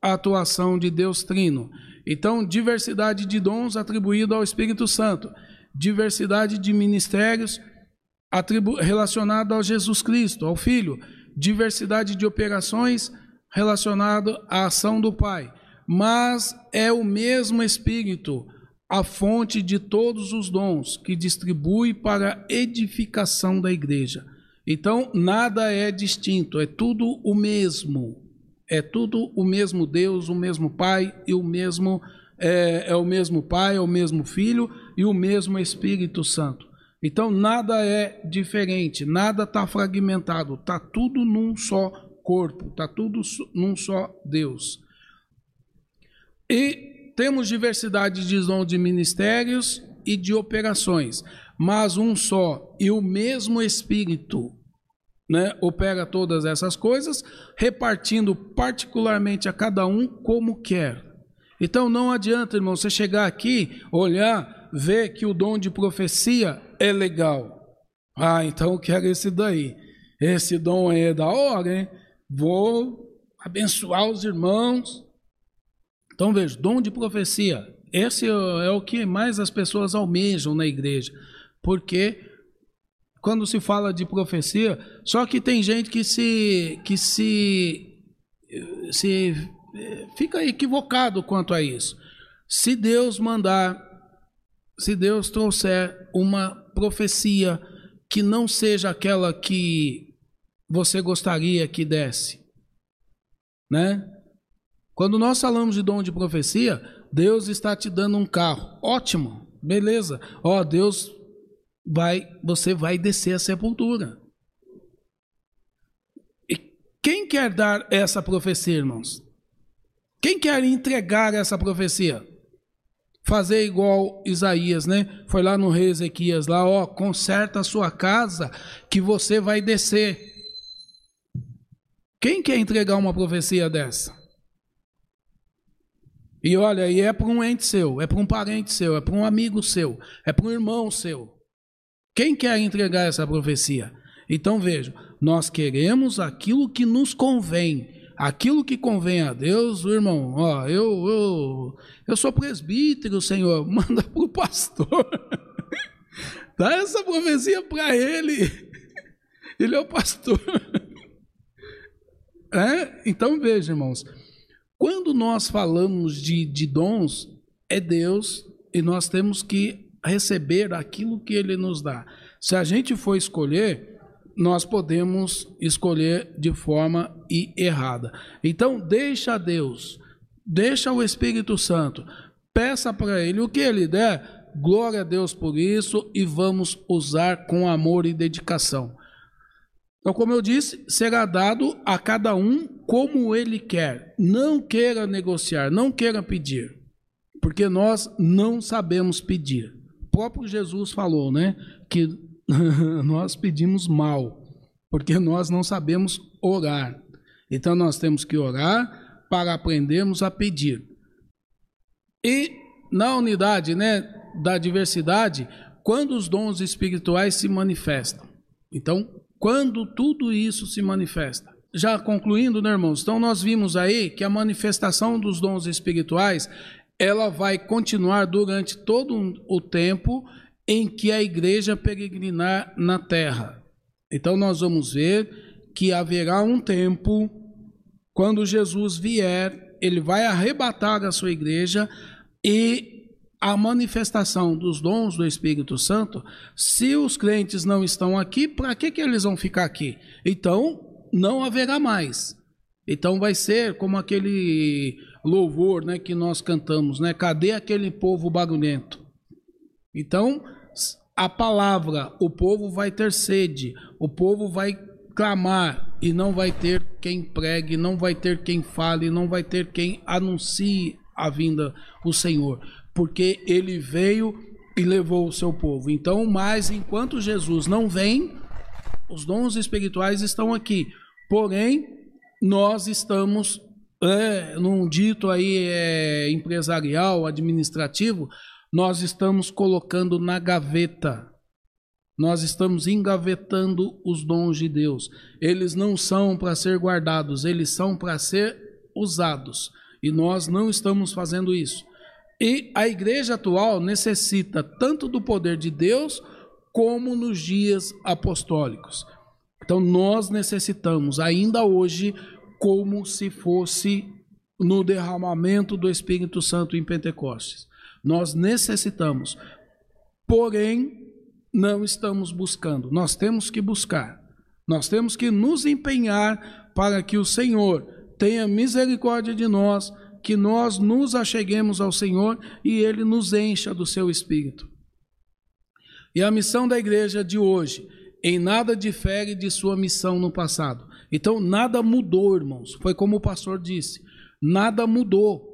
a atuação de Deus Trino. Então, diversidade de dons atribuído ao Espírito Santo, diversidade de ministérios relacionado ao Jesus Cristo, ao Filho, diversidade de operações relacionado à ação do Pai, mas é o mesmo Espírito, a fonte de todos os dons, que distribui para a edificação da igreja. Então, nada é distinto, é tudo o mesmo. É tudo o mesmo Deus, o mesmo Pai e o mesmo é, é o mesmo Pai, é o mesmo Filho e o mesmo Espírito Santo. Então nada é diferente, nada está fragmentado, está tudo num só corpo, está tudo num só Deus. E temos diversidade de dons de ministérios e de operações, mas um só e o mesmo Espírito né, opera todas essas coisas, repartindo particularmente a cada um como quer. Então não adianta, irmão, você chegar aqui, olhar, ver que o dom de profecia é legal. Ah, então eu quero esse daí. Esse dom aí é da hora, hein? Vou abençoar os irmãos. Então veja, dom de profecia. Esse é o que mais as pessoas almejam na igreja, porque quando se fala de profecia, só que tem gente que se que se se fica equivocado quanto a isso. Se Deus mandar, se Deus trouxer uma profecia que não seja aquela que você gostaria que desse, né? Quando nós falamos de dom de profecia, Deus está te dando um carro, ótimo, beleza? Ó, Deus vai, você vai descer a sepultura. E quem quer dar essa profecia, irmãos? Quem quer entregar essa profecia? Fazer igual Isaías, né? Foi lá no rei Ezequias, lá, ó, conserta a sua casa que você vai descer. Quem quer entregar uma profecia dessa? E olha, e é para um ente seu, é para um parente seu, é para um amigo seu, é para um irmão seu. Quem quer entregar essa profecia? Então veja, nós queremos aquilo que nos convém, aquilo que convém a Deus, irmão. Ó, eu, eu, eu sou presbítero, Senhor, *laughs* manda para o pastor, *laughs* dá essa profecia para ele, *laughs* ele é o pastor. É? Então veja, irmãos, quando nós falamos de, de dons, é Deus e nós temos que receber aquilo que Ele nos dá. Se a gente for escolher, nós podemos escolher de forma errada. Então, deixa Deus, deixa o Espírito Santo, peça para Ele o que Ele der, glória a Deus por isso e vamos usar com amor e dedicação. Então, como eu disse, será dado a cada um como ele quer. Não queira negociar, não queira pedir, porque nós não sabemos pedir. O próprio Jesus falou, né, que *laughs* nós pedimos mal, porque nós não sabemos orar. Então, nós temos que orar para aprendermos a pedir. E na unidade, né, da diversidade, quando os dons espirituais se manifestam. Então, quando tudo isso se manifesta. Já concluindo, né, irmãos? Então nós vimos aí que a manifestação dos dons espirituais, ela vai continuar durante todo o tempo em que a igreja peregrinar na terra. Então nós vamos ver que haverá um tempo quando Jesus vier, ele vai arrebatar a sua igreja e a manifestação dos dons do Espírito Santo, se os crentes não estão aqui, para que, que eles vão ficar aqui? Então, não haverá mais. Então vai ser como aquele louvor né, que nós cantamos, né? Cadê aquele povo barulhento? Então, a palavra, o povo vai ter sede, o povo vai clamar e não vai ter quem pregue, não vai ter quem fale, não vai ter quem anuncie a vinda do Senhor porque ele veio e levou o seu povo. Então, mas enquanto Jesus não vem, os dons espirituais estão aqui. Porém, nós estamos é, num dito aí é, empresarial, administrativo, nós estamos colocando na gaveta. Nós estamos engavetando os dons de Deus. Eles não são para ser guardados, eles são para ser usados. E nós não estamos fazendo isso. E a igreja atual necessita tanto do poder de Deus como nos dias apostólicos. Então nós necessitamos ainda hoje como se fosse no derramamento do Espírito Santo em Pentecostes. Nós necessitamos, porém não estamos buscando. Nós temos que buscar. Nós temos que nos empenhar para que o Senhor tenha misericórdia de nós que nós nos acheguemos ao Senhor e Ele nos encha do seu Espírito. E a missão da igreja de hoje em nada difere de sua missão no passado. Então, nada mudou, irmãos. Foi como o pastor disse: nada mudou.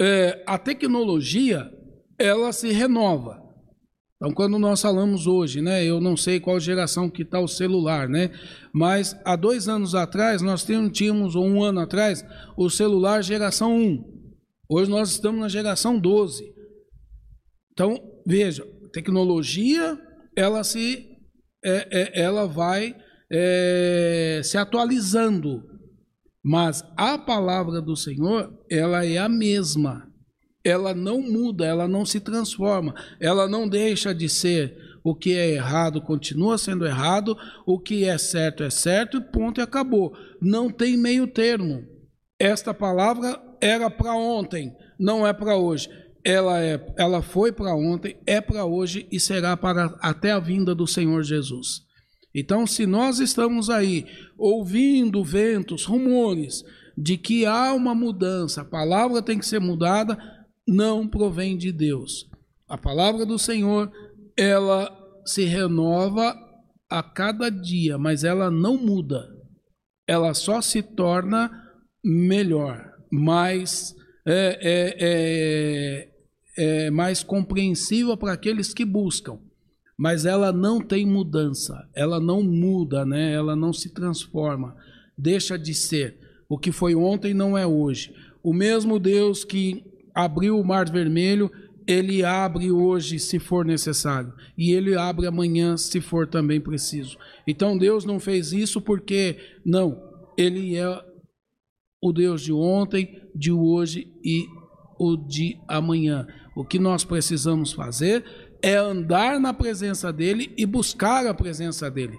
É, a tecnologia, ela se renova. Então, quando nós falamos hoje, né, eu não sei qual geração que está o celular, né, mas há dois anos atrás, nós tínhamos, ou um ano atrás, o celular geração 1. Hoje nós estamos na geração 12. Então, veja, tecnologia, ela se, é, é, ela vai é, se atualizando, mas a palavra do Senhor, ela é a mesma ela não muda, ela não se transforma, ela não deixa de ser o que é errado continua sendo errado, o que é certo é certo, ponto e acabou. Não tem meio termo. Esta palavra era para ontem, não é para hoje. ela, é, ela foi para ontem, é para hoje e será para até a vinda do Senhor Jesus. Então, se nós estamos aí ouvindo ventos, rumores de que há uma mudança, a palavra tem que ser mudada, não provém de Deus. A palavra do Senhor, ela se renova a cada dia, mas ela não muda. Ela só se torna melhor, mais é, é, é, é, mais compreensível para aqueles que buscam, mas ela não tem mudança, ela não muda, né? ela não se transforma, deixa de ser. O que foi ontem não é hoje. O mesmo Deus que abriu o Mar Vermelho, ele abre hoje se for necessário, e ele abre amanhã se for também preciso. Então Deus não fez isso porque, não, ele é o Deus de ontem, de hoje e o de amanhã. O que nós precisamos fazer é andar na presença dele e buscar a presença dele.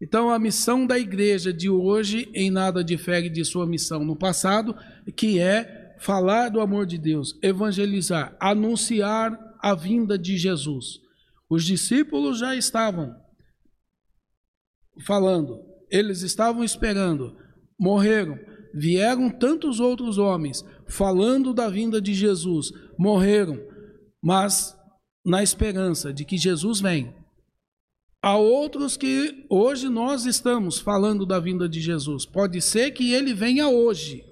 Então, a missão da igreja de hoje em nada difere de sua missão no passado, que é falar do amor de Deus, evangelizar, anunciar a vinda de Jesus. Os discípulos já estavam falando, eles estavam esperando, morreram, vieram tantos outros homens falando da vinda de Jesus, morreram, mas na esperança de que Jesus vem. Há outros que hoje nós estamos falando da vinda de Jesus. Pode ser que ele venha hoje.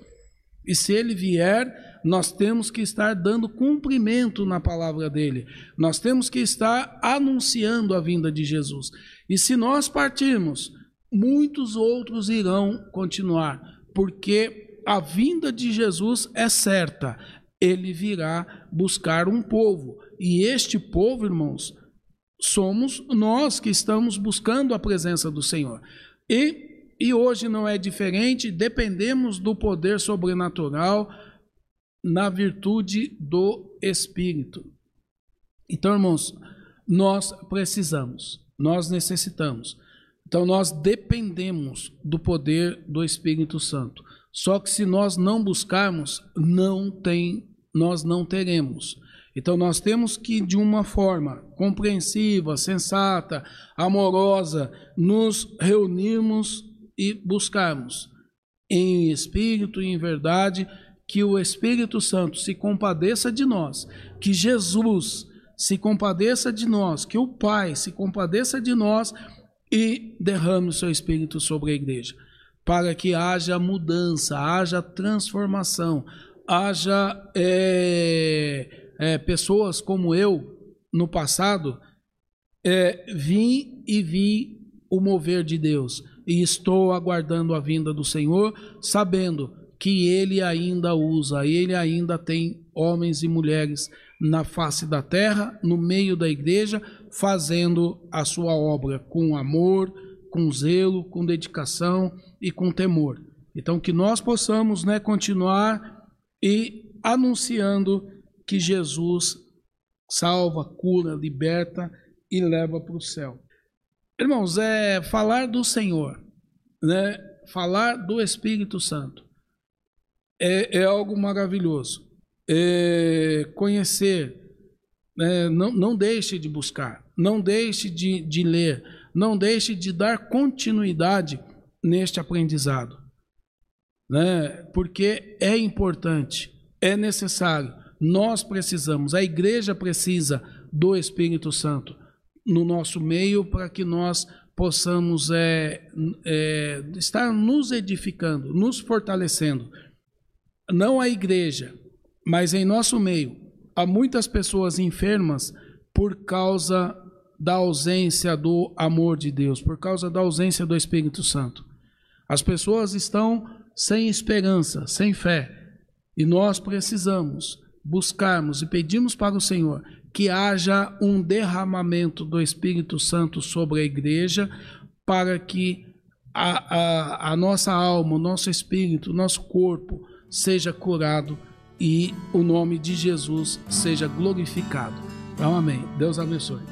E se ele vier, nós temos que estar dando cumprimento na palavra dele. Nós temos que estar anunciando a vinda de Jesus. E se nós partirmos, muitos outros irão continuar porque a vinda de Jesus é certa. Ele virá buscar um povo. E este povo, irmãos, somos nós que estamos buscando a presença do Senhor. E, e hoje não é diferente, dependemos do poder sobrenatural na virtude do Espírito. Então, irmãos, nós precisamos, nós necessitamos então nós dependemos do poder do Espírito Santo. Só que se nós não buscarmos, não tem, nós não teremos. Então nós temos que de uma forma compreensiva, sensata, amorosa, nos reunirmos e buscarmos em espírito e em verdade que o Espírito Santo se compadeça de nós, que Jesus se compadeça de nós, que o Pai se compadeça de nós e derrame o seu espírito sobre a igreja, para que haja mudança, haja transformação, haja é, é, pessoas como eu no passado é, vim e vi o mover de Deus e estou aguardando a vinda do Senhor, sabendo que Ele ainda usa, Ele ainda tem homens e mulheres na face da terra, no meio da igreja, fazendo a sua obra com amor, com zelo, com dedicação e com temor. Então, que nós possamos né, continuar e anunciando que Jesus salva, cura, liberta e leva para o céu. Irmãos, é falar do Senhor, né? falar do Espírito Santo é, é algo maravilhoso. É, conhecer, é, não, não deixe de buscar, não deixe de, de ler, não deixe de dar continuidade neste aprendizado, né? porque é importante, é necessário, nós precisamos, a igreja precisa do Espírito Santo no nosso meio para que nós possamos é, é, estar nos edificando, nos fortalecendo. Não a igreja, mas em nosso meio há muitas pessoas enfermas por causa da ausência do amor de Deus, por causa da ausência do Espírito Santo. As pessoas estão sem esperança, sem fé, e nós precisamos buscarmos e pedimos para o Senhor que haja um derramamento do Espírito Santo sobre a igreja, para que a, a, a nossa alma, o nosso espírito, o nosso corpo seja curado e o nome de Jesus seja glorificado. Então, amém. Deus abençoe.